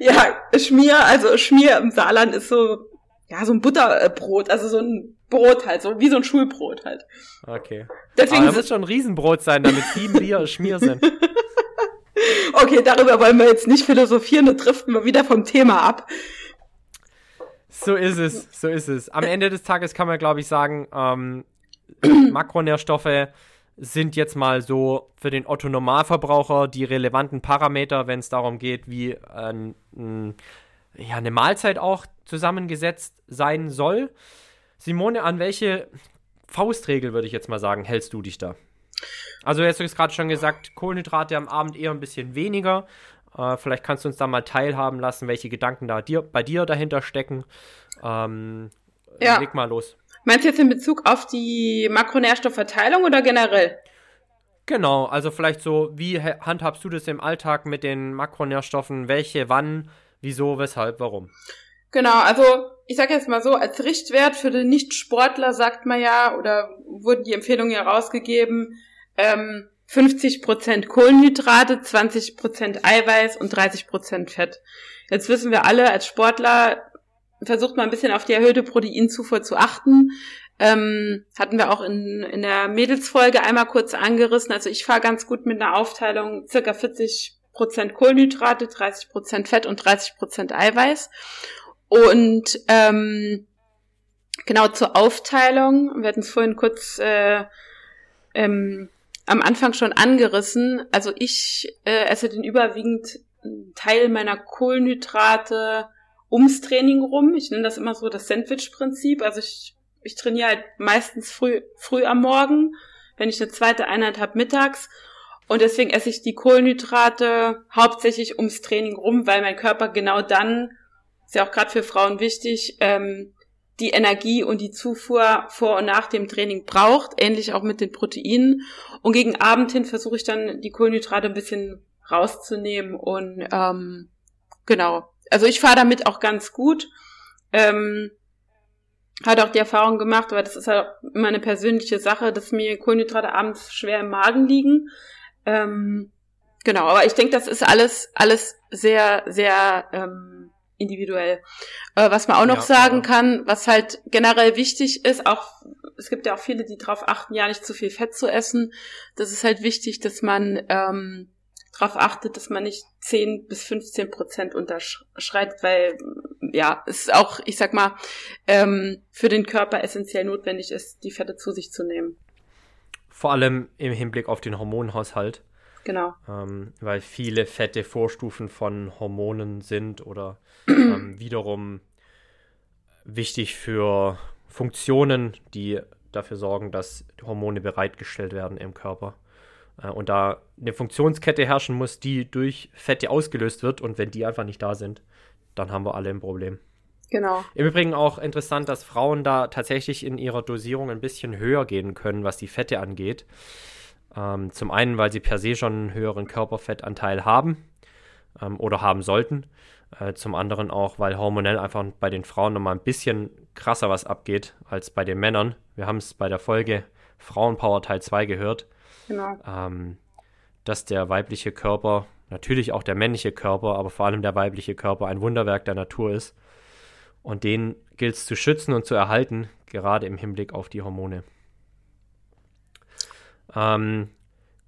S2: Ja, Schmier, also Schmier im Saarland ist so, ja, so ein Butterbrot, also so ein Brot halt, so wie so ein Schulbrot halt.
S1: Okay. Deswegen Aber muss schon ein Riesenbrot sein, damit sieben Bier (laughs) Schmier sind.
S2: okay, darüber wollen wir jetzt nicht philosophieren und driften wir wieder vom Thema ab.
S1: So ist es, so ist es. Am Ende des Tages kann man, glaube ich, sagen, ähm, (clears throat) Makronährstoffe sind jetzt mal so für den Otto Normalverbraucher die relevanten Parameter, wenn es darum geht, wie äh, ja, eine Mahlzeit auch zusammengesetzt sein soll. Simone, an welche Faustregel, würde ich jetzt mal sagen, hältst du dich da? Also, jetzt hast du gerade schon gesagt, Kohlenhydrate am Abend eher ein bisschen weniger. Äh, vielleicht kannst du uns da mal teilhaben lassen, welche Gedanken da dir, bei dir dahinter stecken. Ähm, ja. Leg mal los.
S2: Meinst du jetzt in Bezug auf die Makronährstoffverteilung oder generell?
S1: Genau, also vielleicht so, wie handhabst du das im Alltag mit den Makronährstoffen? Welche, wann, wieso, weshalb, warum?
S2: Genau, also ich sage jetzt mal so, als Richtwert für den Nicht-Sportler sagt man ja, oder wurden die Empfehlungen ja rausgegeben, ähm, 50% Kohlenhydrate, 20% Eiweiß und 30% Fett. Jetzt wissen wir alle, als Sportler versucht man ein bisschen auf die erhöhte Proteinzufuhr zu achten. Ähm, hatten wir auch in, in der Mädelsfolge einmal kurz angerissen. Also ich fahre ganz gut mit einer Aufteilung circa 40% Kohlenhydrate, 30% Fett und 30% Eiweiß. Und ähm, genau zur Aufteilung, wir hatten es vorhin kurz äh, ähm, am Anfang schon angerissen. Also ich äh, esse den überwiegend Teil meiner Kohlenhydrate ums Training rum. Ich nenne das immer so das Sandwich-Prinzip. Also ich, ich trainiere halt meistens früh, früh am Morgen, wenn ich eine zweite Einheit habe mittags. Und deswegen esse ich die Kohlenhydrate hauptsächlich ums Training rum, weil mein Körper genau dann ist ja auch gerade für Frauen wichtig, ähm, die Energie und die Zufuhr vor und nach dem Training braucht, ähnlich auch mit den Proteinen. Und gegen Abend hin versuche ich dann die Kohlenhydrate ein bisschen rauszunehmen und ähm, genau. Also ich fahre damit auch ganz gut. Ähm, hat auch die Erfahrung gemacht, aber das ist halt immer eine persönliche Sache, dass mir Kohlenhydrate abends schwer im Magen liegen. Ähm, genau, aber ich denke, das ist alles, alles sehr, sehr ähm, individuell. Äh, was man auch noch ja, sagen ja. kann, was halt generell wichtig ist, auch es gibt ja auch viele, die darauf achten, ja nicht zu viel Fett zu essen. Das ist halt wichtig, dass man ähm, darauf achtet, dass man nicht 10 bis 15 Prozent unterschreitet, weil ja, es ist auch, ich sag mal, ähm, für den Körper essentiell notwendig ist, die Fette zu sich zu nehmen.
S1: Vor allem im Hinblick auf den Hormonhaushalt.
S2: Genau.
S1: Ähm, weil viele Fette Vorstufen von Hormonen sind oder (clears throat) ähm, wiederum wichtig für Funktionen, die dafür sorgen, dass Hormone bereitgestellt werden im Körper. Äh, und da eine Funktionskette herrschen muss, die durch Fette ausgelöst wird und wenn die einfach nicht da sind, dann haben wir alle ein Problem.
S2: Genau.
S1: Im Übrigen auch interessant, dass Frauen da tatsächlich in ihrer Dosierung ein bisschen höher gehen können, was die Fette angeht. Ähm, zum einen, weil sie per se schon einen höheren Körperfettanteil haben ähm, oder haben sollten. Äh, zum anderen auch, weil hormonell einfach bei den Frauen nochmal ein bisschen krasser was abgeht als bei den Männern. Wir haben es bei der Folge Frauenpower Teil 2 gehört.
S2: Genau.
S1: Ähm, dass der weibliche Körper, natürlich auch der männliche Körper, aber vor allem der weibliche Körper ein Wunderwerk der Natur ist. Und den gilt es zu schützen und zu erhalten, gerade im Hinblick auf die Hormone. Ähm,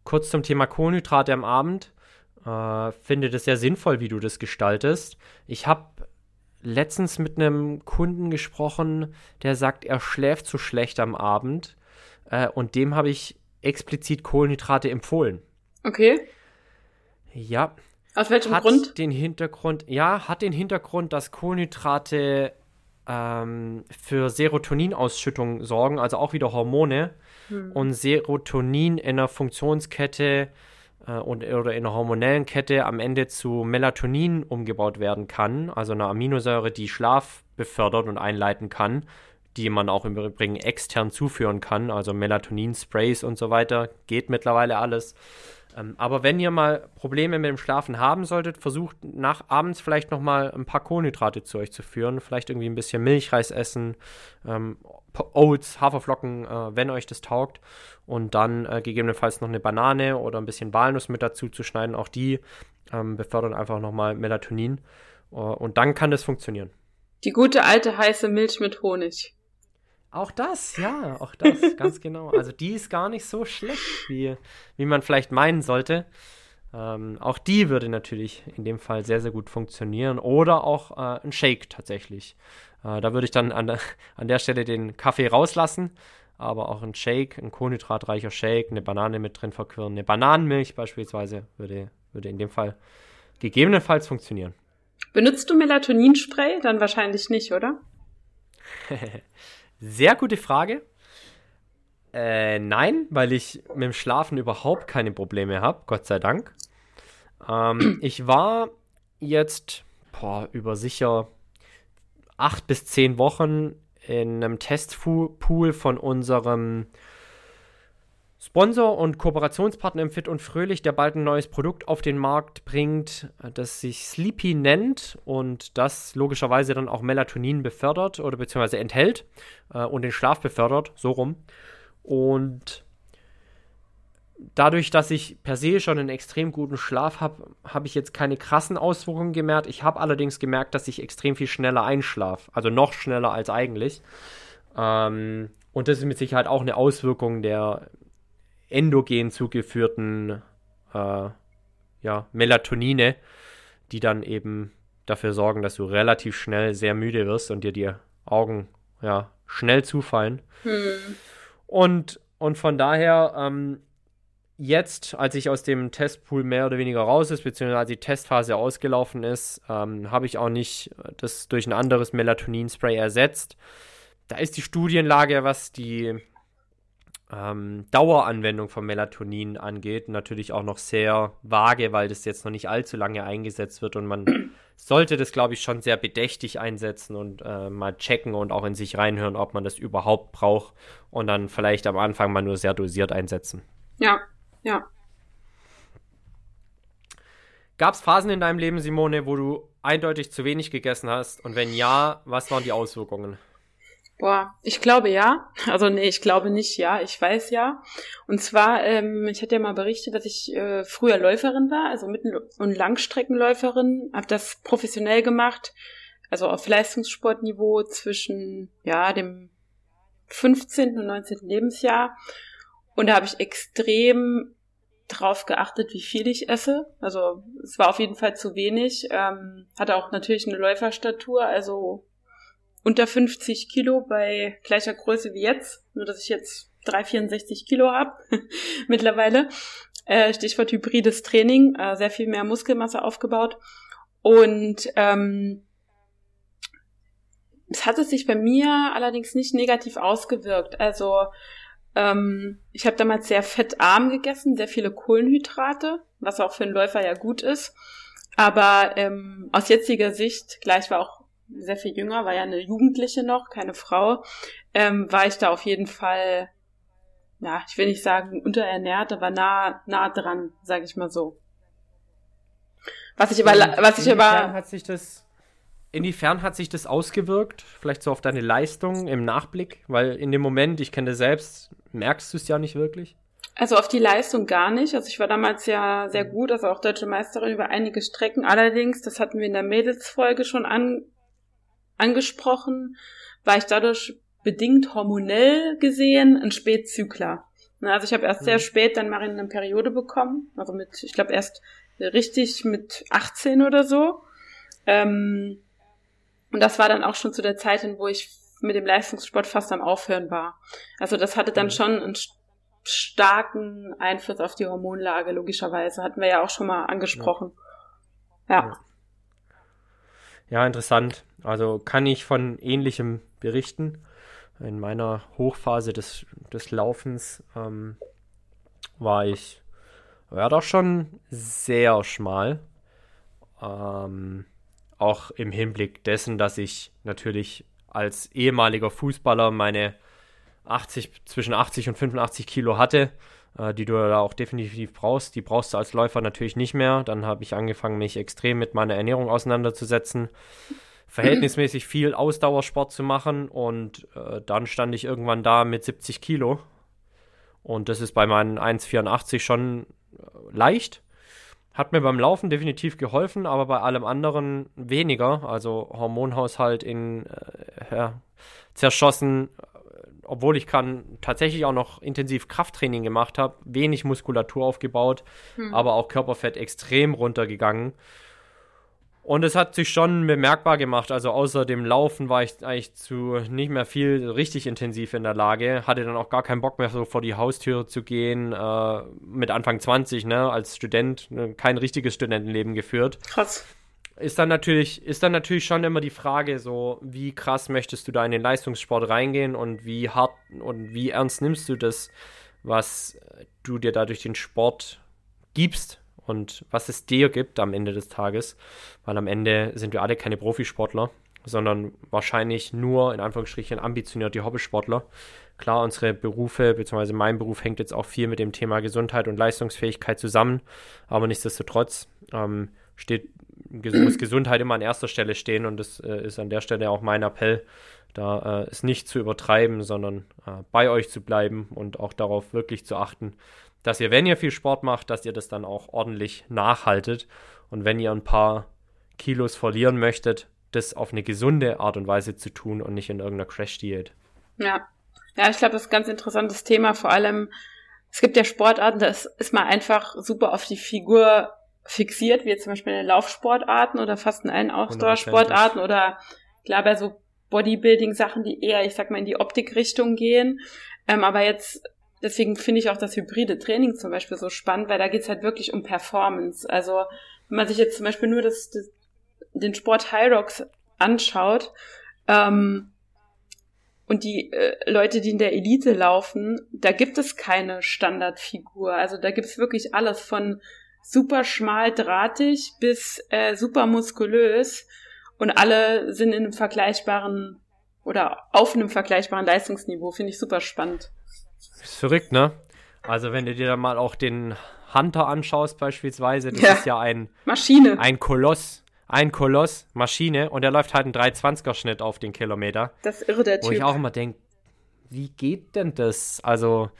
S1: kurz zum Thema Kohlenhydrate am Abend. Äh, finde das sehr sinnvoll, wie du das gestaltest. Ich habe letztens mit einem Kunden gesprochen, der sagt, er schläft zu schlecht am Abend. Äh, und dem habe ich explizit Kohlenhydrate empfohlen.
S2: Okay.
S1: Ja.
S2: Aus welchem
S1: hat
S2: Grund?
S1: Den Hintergrund, ja, hat den Hintergrund, dass Kohlenhydrate ähm, für Serotoninausschüttung sorgen, also auch wieder Hormone. Hm. Und Serotonin in der Funktionskette äh, und, oder in der hormonellen Kette am Ende zu Melatonin umgebaut werden kann, also eine Aminosäure, die Schlaf befördert und einleiten kann, die man auch im Übrigen extern zuführen kann, also Melatonin-Sprays und so weiter, geht mittlerweile alles. Ähm, aber wenn ihr mal Probleme mit dem Schlafen haben solltet, versucht nach abends vielleicht noch mal ein paar Kohlenhydrate zu euch zu führen, vielleicht irgendwie ein bisschen Milchreis essen, ähm, Oats, Haferflocken, äh, wenn euch das taugt und dann äh, gegebenenfalls noch eine Banane oder ein bisschen Walnuss mit dazu zu schneiden. Auch die ähm, befördern einfach nochmal Melatonin uh, und dann kann das funktionieren.
S2: Die gute alte heiße Milch mit Honig.
S1: Auch das, ja, auch das, ganz genau. Also die ist gar nicht so schlecht, wie, wie man vielleicht meinen sollte. Ähm, auch die würde natürlich in dem Fall sehr, sehr gut funktionieren. Oder auch äh, ein Shake tatsächlich. Äh, da würde ich dann an der, an der Stelle den Kaffee rauslassen aber auch ein Shake, ein kohlenhydratreicher Shake, eine Banane mit drin verquirlen, eine Bananenmilch beispielsweise würde, würde in dem Fall gegebenenfalls funktionieren.
S2: Benutzt du Melatoninspray? Dann wahrscheinlich nicht, oder? (laughs)
S1: Sehr gute Frage. Äh, nein, weil ich mit dem Schlafen überhaupt keine Probleme habe, Gott sei Dank. Ähm, (clears throat) ich war jetzt boah, über sicher acht bis zehn Wochen in einem Testpool von unserem Sponsor und Kooperationspartner im Fit und Fröhlich, der bald ein neues Produkt auf den Markt bringt, das sich Sleepy nennt und das logischerweise dann auch Melatonin befördert oder beziehungsweise enthält äh, und den Schlaf befördert, so rum. Und dadurch, dass ich per se schon einen extrem guten Schlaf habe, habe ich jetzt keine krassen Auswirkungen gemerkt. Ich habe allerdings gemerkt, dass ich extrem viel schneller einschlafe. Also noch schneller als eigentlich. Ähm, und das ist mit Sicherheit auch eine Auswirkung der endogen zugeführten äh, ja, Melatonine, die dann eben dafür sorgen, dass du relativ schnell sehr müde wirst und dir die Augen ja, schnell zufallen. Hm. Und, und von daher ähm, jetzt, als ich aus dem Testpool mehr oder weniger raus ist, beziehungsweise als die Testphase ausgelaufen ist, ähm, habe ich auch nicht das durch ein anderes Melatonin-Spray ersetzt. Da ist die Studienlage, was die ähm, Daueranwendung von Melatonin angeht, natürlich auch noch sehr vage, weil das jetzt noch nicht allzu lange eingesetzt wird und man (clears throat) sollte das, glaube ich, schon sehr bedächtig einsetzen und äh, mal checken und auch in sich reinhören, ob man das überhaupt braucht und dann vielleicht am Anfang mal nur sehr dosiert einsetzen.
S2: Ja, ja.
S1: Gab es Phasen in deinem Leben, Simone, wo du eindeutig zu wenig gegessen hast? Und wenn ja, was waren die Auswirkungen?
S2: Boah, ich glaube ja. Also nee, ich glaube nicht ja. Ich weiß ja. Und zwar, ähm, ich hatte ja mal berichtet, dass ich äh, früher Läuferin war, also Mitten- und Langstreckenläuferin, habe das professionell gemacht, also auf Leistungssportniveau zwischen ja dem 15. und 19. Lebensjahr. Und da habe ich extrem drauf geachtet, wie viel ich esse. Also es war auf jeden Fall zu wenig. Ähm, hatte auch natürlich eine Läuferstatur, also unter 50 Kilo bei gleicher Größe wie jetzt. Nur dass ich jetzt 364 Kilo habe (laughs) mittlerweile. Äh, Stichwort hybrides Training, äh, sehr viel mehr Muskelmasse aufgebaut. Und ähm, es hatte sich bei mir allerdings nicht negativ ausgewirkt. Also ähm, ich habe damals sehr fettarm gegessen, sehr viele Kohlenhydrate, was auch für einen Läufer ja gut ist. Aber ähm, aus jetziger Sicht, gleich war auch sehr viel jünger, war ja eine Jugendliche noch, keine Frau, ähm, war ich da auf jeden Fall, ja, ich will nicht sagen unterernährt, aber nah, nah dran, sage ich mal so. Was ich aber, was ich aber,
S1: hat sich das Inwiefern hat sich das ausgewirkt? Vielleicht so auf deine Leistung im Nachblick? Weil in dem Moment, ich kenne das selbst, merkst du es ja nicht wirklich.
S2: Also auf die Leistung gar nicht. Also ich war damals ja sehr gut, also auch deutsche Meisterin über einige Strecken. Allerdings, das hatten wir in der Mädelsfolge schon angesprochen, war ich dadurch bedingt hormonell gesehen ein Spätzykler. Also ich habe erst mhm. sehr spät dann mal eine Periode bekommen, also mit, ich glaube erst richtig mit 18 oder so. Ähm, und das war dann auch schon zu der Zeit hin, wo ich mit dem Leistungssport fast am Aufhören war. Also das hatte dann mhm. schon einen starken Einfluss auf die Hormonlage, logischerweise. Hatten wir ja auch schon mal angesprochen. Ja.
S1: Ja, ja interessant. Also kann ich von ähnlichem berichten. In meiner Hochphase des, des Laufens ähm, war ich ja doch schon sehr schmal. Ähm, auch im Hinblick dessen, dass ich natürlich als ehemaliger Fußballer meine 80, zwischen 80 und 85 Kilo hatte, die du da auch definitiv brauchst. Die brauchst du als Läufer natürlich nicht mehr. Dann habe ich angefangen, mich extrem mit meiner Ernährung auseinanderzusetzen, (clears throat) verhältnismäßig viel Ausdauersport zu machen und äh, dann stand ich irgendwann da mit 70 Kilo. Und das ist bei meinen 1,84 schon äh, leicht. Hat mir beim Laufen definitiv geholfen, aber bei allem anderen weniger. Also Hormonhaushalt in äh, ja, zerschossen, obwohl ich kann tatsächlich auch noch intensiv Krafttraining gemacht habe, wenig Muskulatur aufgebaut, hm. aber auch Körperfett extrem runtergegangen. Und es hat sich schon bemerkbar gemacht. Also außer dem Laufen war ich eigentlich zu nicht mehr viel richtig intensiv in der Lage. Hatte dann auch gar keinen Bock mehr so vor die Haustür zu gehen. Äh, mit Anfang 20, ne, als Student, ne, kein richtiges Studentenleben geführt.
S2: Krass.
S1: Ist dann natürlich, ist dann natürlich schon immer die Frage, so, wie krass möchtest du da in den Leistungssport reingehen und wie hart und wie ernst nimmst du das, was du dir da durch den Sport gibst und was es dir gibt am Ende des Tages, weil am Ende sind wir alle keine Profisportler, sondern wahrscheinlich nur in Anführungsstrichen ambitionierte Hobbysportler. Klar, unsere Berufe, beziehungsweise mein Beruf hängt jetzt auch viel mit dem Thema Gesundheit und Leistungsfähigkeit zusammen, aber nichtsdestotrotz ähm, steht, muss Gesundheit immer an erster Stelle stehen und das äh, ist an der Stelle auch mein Appell, da äh, es nicht zu übertreiben, sondern äh, bei euch zu bleiben und auch darauf wirklich zu achten, dass ihr, wenn ihr viel Sport macht, dass ihr das dann auch ordentlich nachhaltet. Und wenn ihr ein paar Kilos verlieren möchtet, das auf eine gesunde Art und Weise zu tun und nicht in irgendeiner Crash-Diät.
S2: Ja. Ja, ich glaube, das ist ein ganz interessantes Thema. Vor allem, es gibt ja Sportarten, das ist mal einfach super auf die Figur fixiert, wie jetzt zum Beispiel in Laufsportarten oder fast in allen Ausdauersportarten oder klar bei so Bodybuilding-Sachen, die eher, ich sag mal, in die Optikrichtung gehen. Ähm, aber jetzt Deswegen finde ich auch das hybride Training zum Beispiel so spannend, weil da geht's halt wirklich um Performance. Also wenn man sich jetzt zum Beispiel nur das, das den Sport High Rocks anschaut ähm, und die äh, Leute, die in der Elite laufen, da gibt es keine Standardfigur. Also da gibt's wirklich alles von super schmal drahtig bis äh, super muskulös und alle sind in einem vergleichbaren oder auf einem vergleichbaren Leistungsniveau. Finde ich super spannend.
S1: Ist verrückt, ne? Also wenn du dir dann mal auch den Hunter anschaust beispielsweise, das ja. ist ja ein
S2: Maschine.
S1: Ein Koloss. Ein Koloss, Maschine, und der läuft halt einen 320er Schnitt auf den Kilometer.
S2: Das ist irre, der Typ.
S1: Wo ich auch immer denke, wie geht denn das? Also,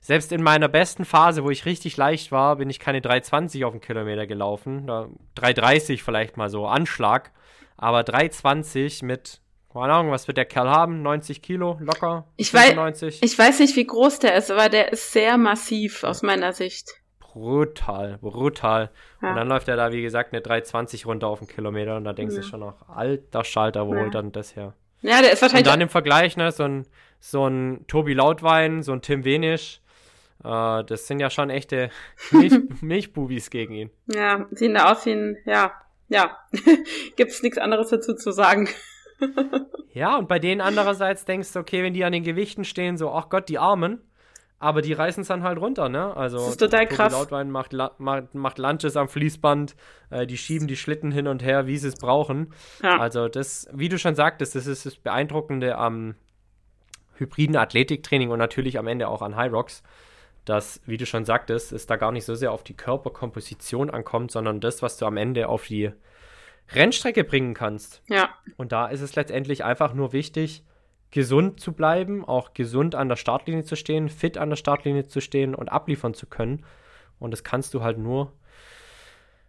S1: selbst in meiner besten Phase, wo ich richtig leicht war, bin ich keine 320 auf den Kilometer gelaufen. 330 vielleicht mal so, Anschlag. Aber 320 mit keine Ahnung, was wird der Kerl haben? 90 Kilo locker?
S2: Ich weiß, ich weiß nicht, wie groß der ist, aber der ist sehr massiv aus meiner Sicht.
S1: Brutal, brutal. Ja. Und dann läuft er da, wie gesagt, eine 320 runter auf den Kilometer und da denkst du mhm. schon noch, alter Schalter, wo ja. holt dann das her?
S2: Ja, der ist wahrscheinlich.
S1: Und dann im Vergleich, ne, so ein, so ein Tobi Lautwein, so ein Tim Wenisch, äh, das sind ja schon echte (laughs) Milch, Milchbubis gegen ihn.
S2: Ja, sehen da aus wie ein, ja, ja, (laughs) gibt's nichts anderes dazu zu sagen (laughs)
S1: ja, und bei denen andererseits denkst du, okay, wenn die an den Gewichten stehen, so, ach Gott, die Armen, aber die reißen es dann halt runter, ne? Also,
S2: das ist total Tobi krass.
S1: Lautwein macht, macht, macht Lunches am Fließband, äh, die schieben die Schlitten hin und her, wie sie es brauchen. Ja. Also, das, wie du schon sagtest, das ist das Beeindruckende am hybriden Athletiktraining und natürlich am Ende auch an High Rocks, dass, wie du schon sagtest, es da gar nicht so sehr auf die Körperkomposition ankommt, sondern das, was du am Ende auf die Rennstrecke bringen kannst.
S2: Ja.
S1: Und da ist es letztendlich einfach nur wichtig, gesund zu bleiben, auch gesund an der Startlinie zu stehen, fit an der Startlinie zu stehen und abliefern zu können. Und das kannst du halt nur,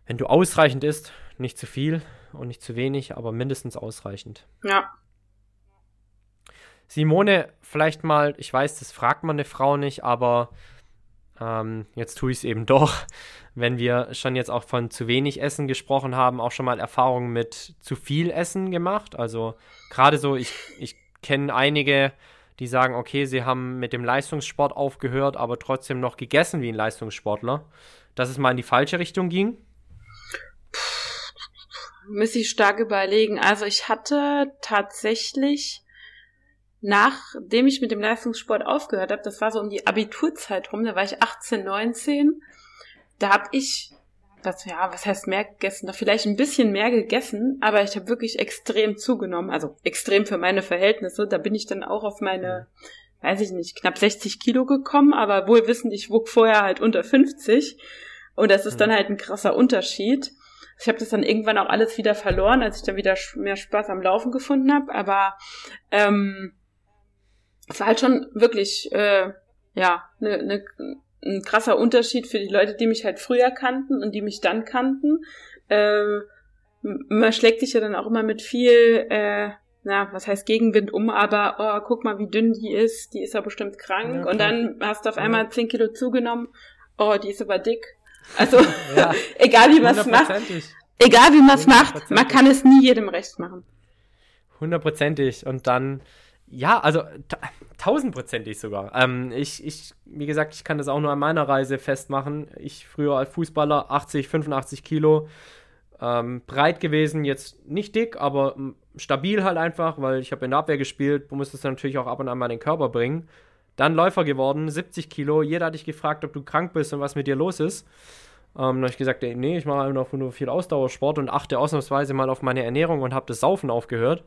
S1: wenn du ausreichend isst, nicht zu viel, und nicht zu wenig, aber mindestens ausreichend.
S2: Ja.
S1: Simone, vielleicht mal, ich weiß, das fragt man eine Frau nicht, aber ähm, jetzt tue ich es eben (laughs) doch. Wenn wir schon jetzt auch von zu wenig Essen gesprochen haben, auch schon mal Erfahrungen mit zu viel Essen gemacht. Also gerade so, ich, ich kenne einige, die sagen, okay, sie haben mit dem Leistungssport aufgehört, aber trotzdem noch gegessen wie ein Leistungssportler, dass es mal in die falsche Richtung ging?
S2: Müsste ich stark überlegen. Also ich hatte tatsächlich, nachdem ich mit dem Leistungssport aufgehört habe, das war so um die Abiturzeit rum, da war ich 18, 19, da habe ich was, ja, was heißt mehr gegessen? Doch vielleicht ein bisschen mehr gegessen, aber ich habe wirklich extrem zugenommen. Also extrem für meine Verhältnisse. Da bin ich dann auch auf meine, weiß ich nicht, knapp 60 Kilo gekommen, aber wohl wissend, ich wog vorher halt unter 50. Und das ist mhm. dann halt ein krasser Unterschied. Ich habe das dann irgendwann auch alles wieder verloren, als ich dann wieder mehr Spaß am Laufen gefunden habe. Aber ähm, es war halt schon wirklich, äh, ja, eine ne, ein krasser Unterschied für die Leute, die mich halt früher kannten und die mich dann kannten. Äh, man schlägt sich ja dann auch immer mit viel, äh, na, was heißt Gegenwind um, aber oh, guck mal, wie dünn die ist, die ist ja bestimmt krank. Ja, und dann hast du auf einmal ja. 10 Kilo zugenommen, oh, die ist aber dick. Also, ja, (laughs) egal wie man es macht, egal wie man es macht, man kann es nie jedem recht machen.
S1: Hundertprozentig. Und dann ja, also tausendprozentig sogar. Ähm, ich, ich, wie gesagt, ich kann das auch nur an meiner Reise festmachen. Ich früher als Fußballer 80, 85 Kilo, ähm, breit gewesen, jetzt nicht dick, aber stabil halt einfach, weil ich habe in der Abwehr gespielt, du musstest natürlich auch ab und an mal den Körper bringen. Dann Läufer geworden, 70 Kilo. Jeder hat dich gefragt, ob du krank bist und was mit dir los ist. Ähm, dann habe ich gesagt, ey, nee, ich mache einfach nur viel Ausdauersport und achte ausnahmsweise mal auf meine Ernährung und habe das Saufen aufgehört.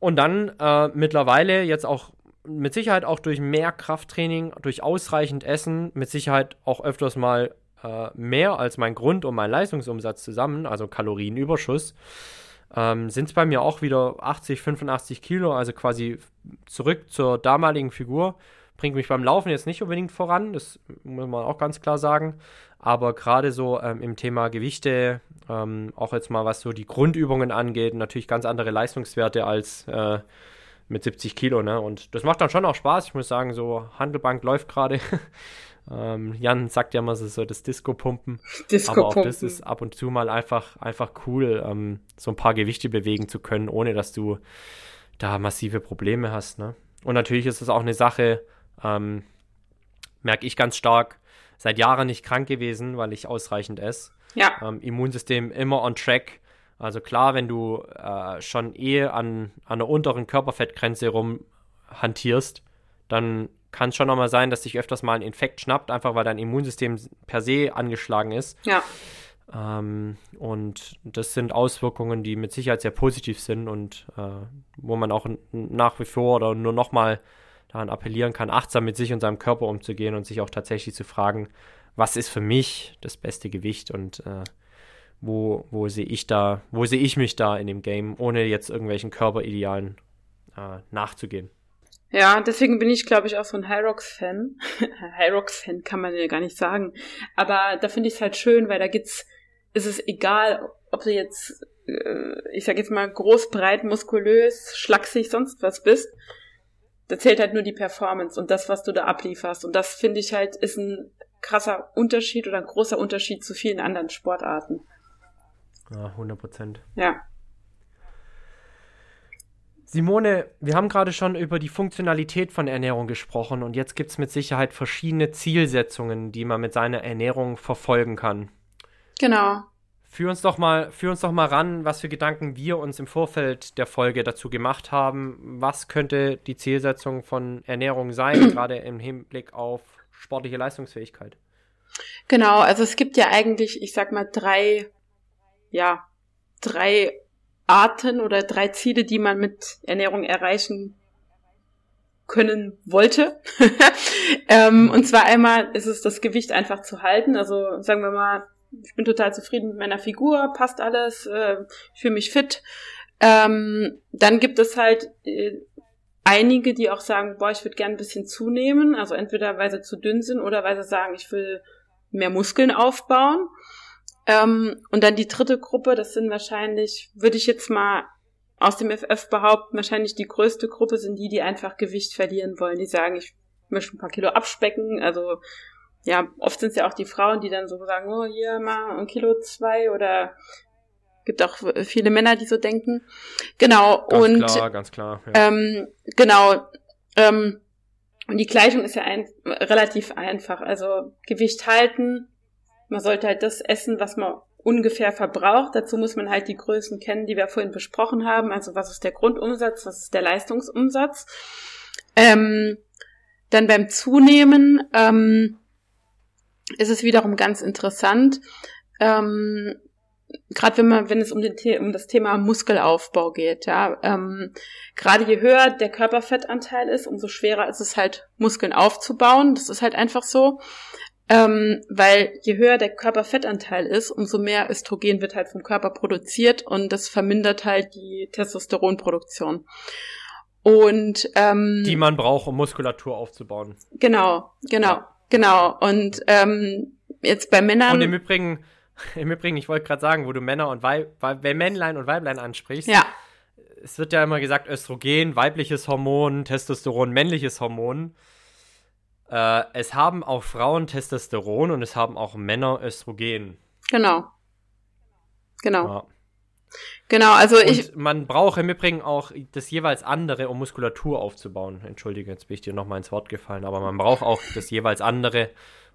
S1: Und dann äh, mittlerweile jetzt auch mit Sicherheit auch durch mehr Krafttraining, durch ausreichend Essen, mit Sicherheit auch öfters mal äh, mehr als mein Grund- und mein Leistungsumsatz zusammen, also Kalorienüberschuss, ähm, sind es bei mir auch wieder 80, 85 Kilo, also quasi zurück zur damaligen Figur. Bringt mich beim Laufen jetzt nicht unbedingt voran, das muss man auch ganz klar sagen. Aber gerade so ähm, im Thema Gewichte, ähm, auch jetzt mal was so die Grundübungen angeht, natürlich ganz andere Leistungswerte als äh, mit 70 Kilo. Ne? Und das macht dann schon auch Spaß. Ich muss sagen, so Handelbank läuft gerade. (laughs) ähm, Jan sagt ja immer so, so das Disco-Pumpen. Disco Aber auch das ist ab und zu mal einfach, einfach cool, ähm, so ein paar Gewichte bewegen zu können, ohne dass du da massive Probleme hast. Ne? Und natürlich ist es auch eine Sache, ähm, merke ich ganz stark, seit Jahren nicht krank gewesen, weil ich ausreichend esse.
S2: Ja.
S1: Ähm, Immunsystem immer on track. Also klar, wenn du äh, schon eh an, an der unteren Körperfettgrenze rum hantierst, dann kann es schon nochmal sein, dass dich öfters mal ein Infekt schnappt, einfach weil dein Immunsystem per se angeschlagen ist.
S2: Ja.
S1: Ähm, und das sind Auswirkungen, die mit Sicherheit sehr positiv sind und äh, wo man auch nach wie vor oder nur nochmal daran appellieren kann, achtsam mit sich und seinem Körper umzugehen und sich auch tatsächlich zu fragen, was ist für mich das beste Gewicht und äh, wo, wo sehe ich da, wo sehe ich mich da in dem Game, ohne jetzt irgendwelchen Körperidealen äh, nachzugehen.
S2: Ja, deswegen bin ich, glaube ich, auch so ein Hyrox-Fan. (laughs) Hyrox-Fan kann man ja gar nicht sagen. Aber da finde ich es halt schön, weil da geht's, ist es egal, ob du jetzt, äh, ich sag jetzt mal, groß, breit, muskulös, schlaksig, sonst was bist. Da zählt halt nur die Performance und das, was du da ablieferst. Und das finde ich halt ist ein krasser Unterschied oder ein großer Unterschied zu vielen anderen Sportarten.
S1: Ja, 100 Prozent.
S2: Ja.
S1: Simone, wir haben gerade schon über die Funktionalität von Ernährung gesprochen und jetzt gibt es mit Sicherheit verschiedene Zielsetzungen, die man mit seiner Ernährung verfolgen kann.
S2: Genau.
S1: Führ uns doch mal, führ uns doch mal ran, was für Gedanken wir uns im Vorfeld der Folge dazu gemacht haben. Was könnte die Zielsetzung von Ernährung sein, (clears throat) gerade im Hinblick auf sportliche Leistungsfähigkeit?
S2: Genau, also es gibt ja eigentlich, ich sag mal, drei, ja, drei Arten oder drei Ziele, die man mit Ernährung erreichen können wollte. (laughs) ähm, und zwar einmal ist es das Gewicht einfach zu halten. Also sagen wir mal, ich bin total zufrieden mit meiner Figur, passt alles, äh, ich fühle mich fit. Ähm, dann gibt es halt äh, einige, die auch sagen, boah, ich würde gern ein bisschen zunehmen, also entweder weil sie zu dünn sind oder weil sie sagen, ich will mehr Muskeln aufbauen. Ähm, und dann die dritte Gruppe, das sind wahrscheinlich, würde ich jetzt mal aus dem FF behaupten, wahrscheinlich die größte Gruppe sind die, die einfach Gewicht verlieren wollen. Die sagen, ich möchte ein paar Kilo abspecken. Also ja, oft sind es ja auch die Frauen, die dann so sagen, oh, hier mal ein Kilo zwei oder gibt auch viele Männer, die so denken. Genau.
S1: Ganz
S2: und
S1: klar, ganz klar. Ja.
S2: ähm, genau. Ähm, und die Gleichung ist ja ein, relativ einfach. Also Gewicht halten. Man sollte halt das essen, was man ungefähr verbraucht. Dazu muss man halt die Größen kennen, die wir vorhin besprochen haben. Also was ist der Grundumsatz, was ist der Leistungsumsatz. Ähm, dann beim Zunehmen ähm, ist es wiederum ganz interessant. Ähm, Gerade wenn man, wenn es um, den, um das Thema Muskelaufbau geht, ja, ähm, gerade je höher der Körperfettanteil ist, umso schwerer ist es halt, Muskeln aufzubauen. Das ist halt einfach so. Ähm, weil je höher der Körperfettanteil ist, umso mehr Östrogen wird halt vom Körper produziert und das vermindert halt die Testosteronproduktion. Und ähm,
S1: die man braucht, um Muskulatur aufzubauen.
S2: Genau, genau, ja. Genau. Und ähm, jetzt bei Männern.
S1: Und im Übrigen, (laughs) im Übrigen, ich wollte gerade sagen, wo du Männer und Weib, Weib, Männlein und Weiblein ansprichst.
S2: Ja.
S1: Es wird ja immer gesagt, Östrogen, weibliches Hormon, Testosteron, männliches Hormon. Äh, es haben auch Frauen Testosteron und es haben auch Männer Östrogen.
S2: Genau. Genau. Ja. Genau, also und ich.
S1: Man braucht im Übrigen auch das jeweils andere, um Muskulatur aufzubauen. Entschuldige, jetzt bin ich dir nochmal ins Wort gefallen, aber man braucht auch das jeweils andere,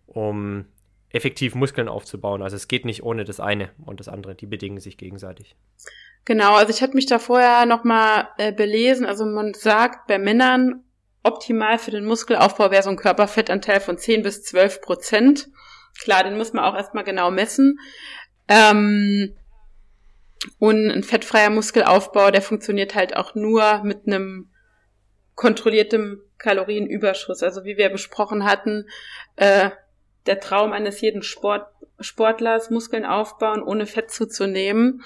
S1: um effektiv Muskeln aufzubauen. Also es geht nicht ohne das eine und das andere, die bedingen sich gegenseitig.
S2: Genau, also ich hatte mich da vorher nochmal äh, belesen. Also man sagt, bei Männern optimal für den Muskelaufbau wäre so ein Körperfettanteil von 10 bis 12 Prozent. Klar, den muss man auch erstmal genau messen. Ähm, und ein fettfreier Muskelaufbau, der funktioniert halt auch nur mit einem kontrolliertem Kalorienüberschuss. Also wie wir besprochen hatten, äh, der Traum eines jeden Sport, Sportlers, Muskeln aufbauen, ohne Fett zuzunehmen.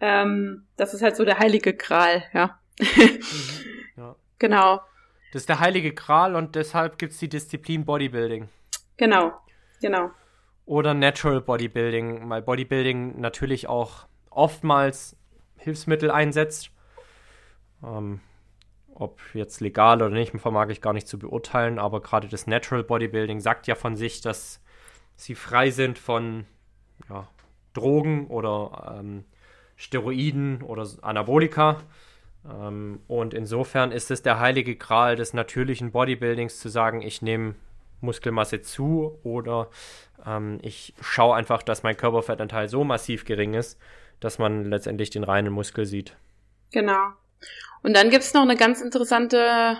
S2: Ähm, das ist halt so der heilige Gral, ja. Mhm, ja. (laughs) Genau.
S1: Das ist der heilige Gral und deshalb gibt es die Disziplin Bodybuilding.
S2: Genau, genau.
S1: Oder Natural Bodybuilding, weil Bodybuilding natürlich auch oftmals Hilfsmittel einsetzt. Ähm, ob jetzt legal oder nicht, vermag ich gar nicht zu beurteilen, aber gerade das Natural Bodybuilding sagt ja von sich, dass sie frei sind von ja, Drogen oder ähm, Steroiden oder Anabolika. Ähm, und insofern ist es der heilige Gral des natürlichen Bodybuildings zu sagen, ich nehme Muskelmasse zu oder ähm, ich schaue einfach, dass mein Körperfettanteil so massiv gering ist, dass man letztendlich den reinen Muskel sieht.
S2: Genau. Und dann gibt's noch eine ganz interessante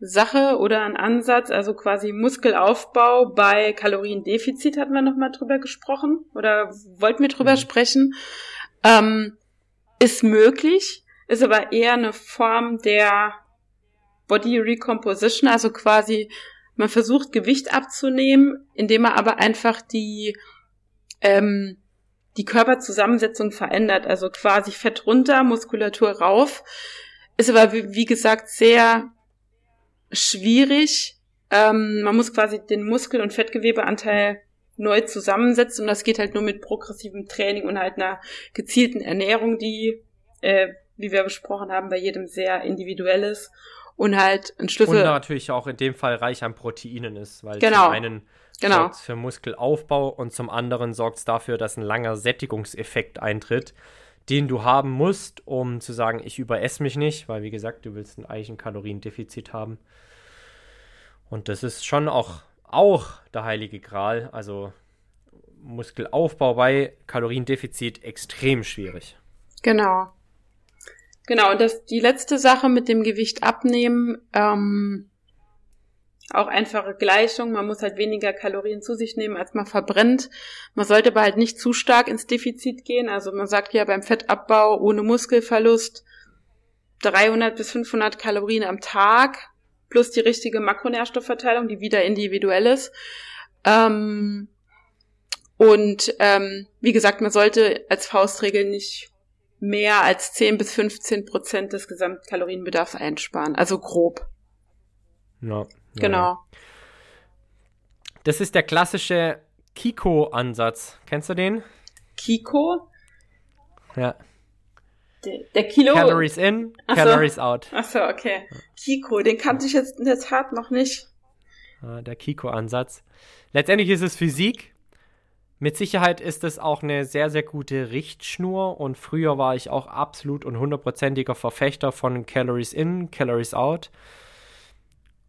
S2: Sache oder ein Ansatz, also quasi Muskelaufbau bei Kaloriendefizit hatten wir nochmal drüber gesprochen oder wollten wir drüber mhm. sprechen. Ähm, ist möglich, ist aber eher eine Form der Body Recomposition, also quasi man versucht Gewicht abzunehmen, indem man aber einfach die ähm, die Körperzusammensetzung verändert, also quasi Fett runter, Muskulatur rauf. Ist aber wie, gesagt sehr schwierig. Ähm, man muss quasi den Muskel- und Fettgewebeanteil neu zusammensetzen und das geht halt nur mit progressivem Training und halt einer gezielten Ernährung, die äh, wie wir besprochen haben, bei jedem sehr individuelles und halt ein Schlüssel. Und
S1: natürlich auch in dem Fall reich an Proteinen ist, weil
S2: genau.
S1: zum einen genau. sorgt für Muskelaufbau und zum anderen sorgt es dafür, dass ein langer Sättigungseffekt eintritt, den du haben musst, um zu sagen, ich überesse mich nicht, weil wie gesagt, du willst ein Eichenkaloriendefizit haben. Und das ist schon auch, auch der heilige Gral, also Muskelaufbau bei Kaloriendefizit extrem schwierig.
S2: Genau. Genau, und das die letzte Sache mit dem Gewicht abnehmen, ähm, auch einfache Gleichung. Man muss halt weniger Kalorien zu sich nehmen, als man verbrennt. Man sollte aber halt nicht zu stark ins Defizit gehen. Also man sagt ja beim Fettabbau ohne Muskelverlust 300 bis 500 Kalorien am Tag plus die richtige Makronährstoffverteilung, die wieder individuell ist. Ähm, und ähm, wie gesagt, man sollte als Faustregel nicht mehr als 10 bis 15 Prozent des Gesamtkalorienbedarfs einsparen. Also grob.
S1: Ja,
S2: genau.
S1: Das ist der klassische Kiko-Ansatz. Kennst du den?
S2: Kiko.
S1: Ja.
S2: Der, der Kilo.
S1: Calories in, Calories out.
S2: Achso, okay. Kiko, den kannte ich jetzt in der Tat noch nicht.
S1: Der Kiko-Ansatz. Letztendlich ist es Physik. Mit Sicherheit ist es auch eine sehr, sehr gute Richtschnur und früher war ich auch absolut und hundertprozentiger Verfechter von Calories in, Calories out.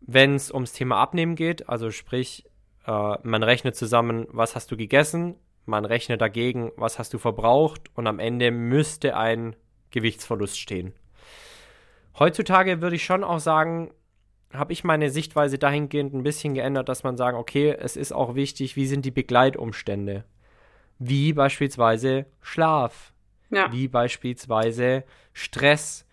S1: Wenn es ums Thema Abnehmen geht, also sprich, äh, man rechnet zusammen, was hast du gegessen, man rechnet dagegen, was hast du verbraucht und am Ende müsste ein Gewichtsverlust stehen. Heutzutage würde ich schon auch sagen, habe ich meine Sichtweise dahingehend ein bisschen geändert, dass man sagen, okay, es ist auch wichtig, wie sind die Begleitumstände? Wie beispielsweise Schlaf, ja. wie beispielsweise Stress.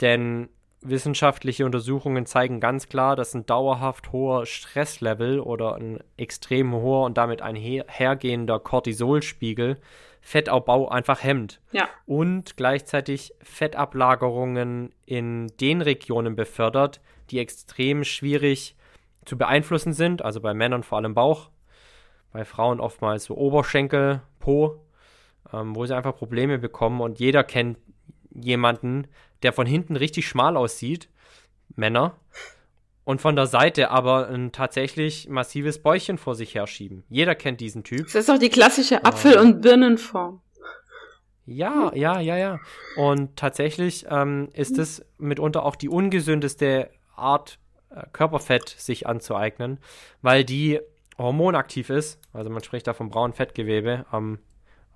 S1: Denn wissenschaftliche Untersuchungen zeigen ganz klar, dass ein dauerhaft hoher Stresslevel oder ein extrem hoher und damit einhergehender Cortisolspiegel Fettabbau einfach hemmt.
S2: Ja.
S1: Und gleichzeitig Fettablagerungen in den Regionen befördert, die extrem schwierig zu beeinflussen sind. Also bei Männern vor allem Bauch, bei Frauen oftmals so Oberschenkel, Po, ähm, wo sie einfach Probleme bekommen. Und jeder kennt jemanden, der von hinten richtig schmal aussieht, Männer, und von der Seite aber ein tatsächlich massives Bäuchchen vor sich herschieben. Jeder kennt diesen Typ.
S2: Das ist auch die klassische Apfel- und Birnenform.
S1: Ja, ja, ja, ja. Und tatsächlich ähm, ist es mitunter auch die ungesündeste Art, äh, Körperfett sich anzueignen, weil die hormonaktiv ist. Also man spricht da vom braunen Fettgewebe, am,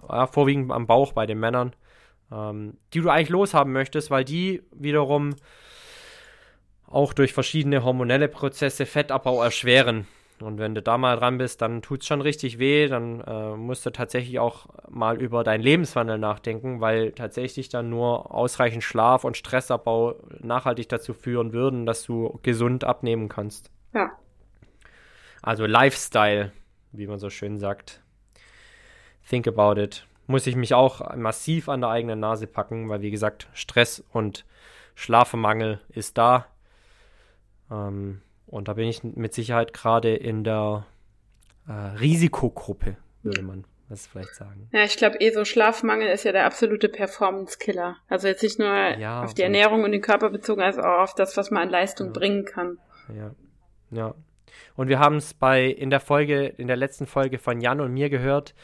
S1: ja, vorwiegend am Bauch bei den Männern, ähm, die du eigentlich loshaben möchtest, weil die wiederum auch durch verschiedene hormonelle Prozesse Fettabbau erschweren. Und wenn du da mal dran bist, dann tut es schon richtig weh. Dann äh, musst du tatsächlich auch mal über deinen Lebenswandel nachdenken, weil tatsächlich dann nur ausreichend Schlaf und Stressabbau nachhaltig dazu führen würden, dass du gesund abnehmen kannst.
S2: Ja.
S1: Also Lifestyle, wie man so schön sagt. Think about it. Muss ich mich auch massiv an der eigenen Nase packen, weil wie gesagt, Stress und Schlafmangel ist da. Ähm, und da bin ich mit Sicherheit gerade in der äh, Risikogruppe, würde man das vielleicht sagen.
S2: Ja, ich glaube eh so Schlafmangel ist ja der absolute Performance-Killer. Also jetzt nicht nur ja, auf die Ernährung und den Körper bezogen, als auch auf das, was man an Leistung ja. bringen kann.
S1: Ja, ja. Und wir haben es bei in der Folge, in der letzten Folge von Jan und mir gehört,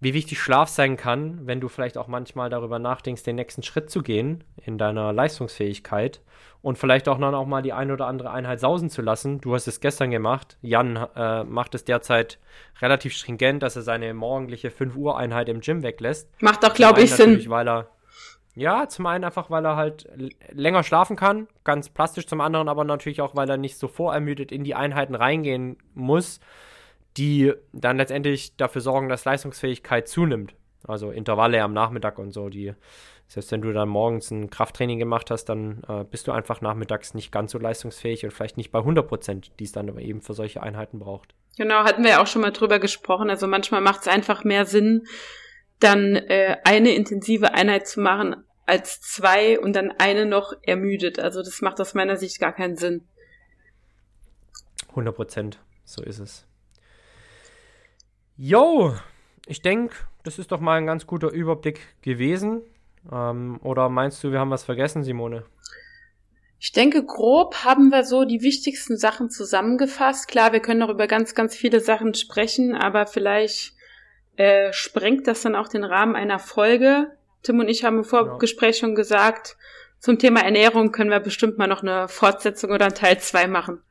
S1: wie wichtig Schlaf sein kann, wenn du vielleicht auch manchmal darüber nachdenkst, den nächsten Schritt zu gehen in deiner Leistungsfähigkeit und vielleicht auch noch mal die eine oder andere Einheit sausen zu lassen. Du hast es gestern gemacht. Jan äh, macht es derzeit relativ stringent, dass er seine morgendliche 5 Uhr Einheit im Gym weglässt.
S2: Macht doch, glaube ich, Sinn.
S1: Weil er, ja, zum einen einfach, weil er halt länger schlafen kann, ganz plastisch, zum anderen aber natürlich auch, weil er nicht so vorermüdet in die Einheiten reingehen muss die dann letztendlich dafür sorgen, dass Leistungsfähigkeit zunimmt. Also Intervalle am Nachmittag und so, die, selbst wenn du dann morgens ein Krafttraining gemacht hast, dann äh, bist du einfach nachmittags nicht ganz so leistungsfähig und vielleicht nicht bei 100 Prozent, die es dann aber eben für solche Einheiten braucht.
S2: Genau, hatten wir ja auch schon mal drüber gesprochen. Also manchmal macht es einfach mehr Sinn, dann äh, eine intensive Einheit zu machen als zwei und dann eine noch ermüdet. Also das macht aus meiner Sicht gar keinen Sinn.
S1: 100 Prozent, so ist es. Jo, ich denke, das ist doch mal ein ganz guter Überblick gewesen. Ähm, oder meinst du, wir haben was vergessen, Simone?
S2: Ich denke, grob haben wir so die wichtigsten Sachen zusammengefasst. Klar, wir können noch über ganz, ganz viele Sachen sprechen, aber vielleicht äh, sprengt das dann auch den Rahmen einer Folge. Tim und ich haben im Vorgespräch ja. schon gesagt, zum Thema Ernährung können wir bestimmt mal noch eine Fortsetzung oder ein Teil 2 machen.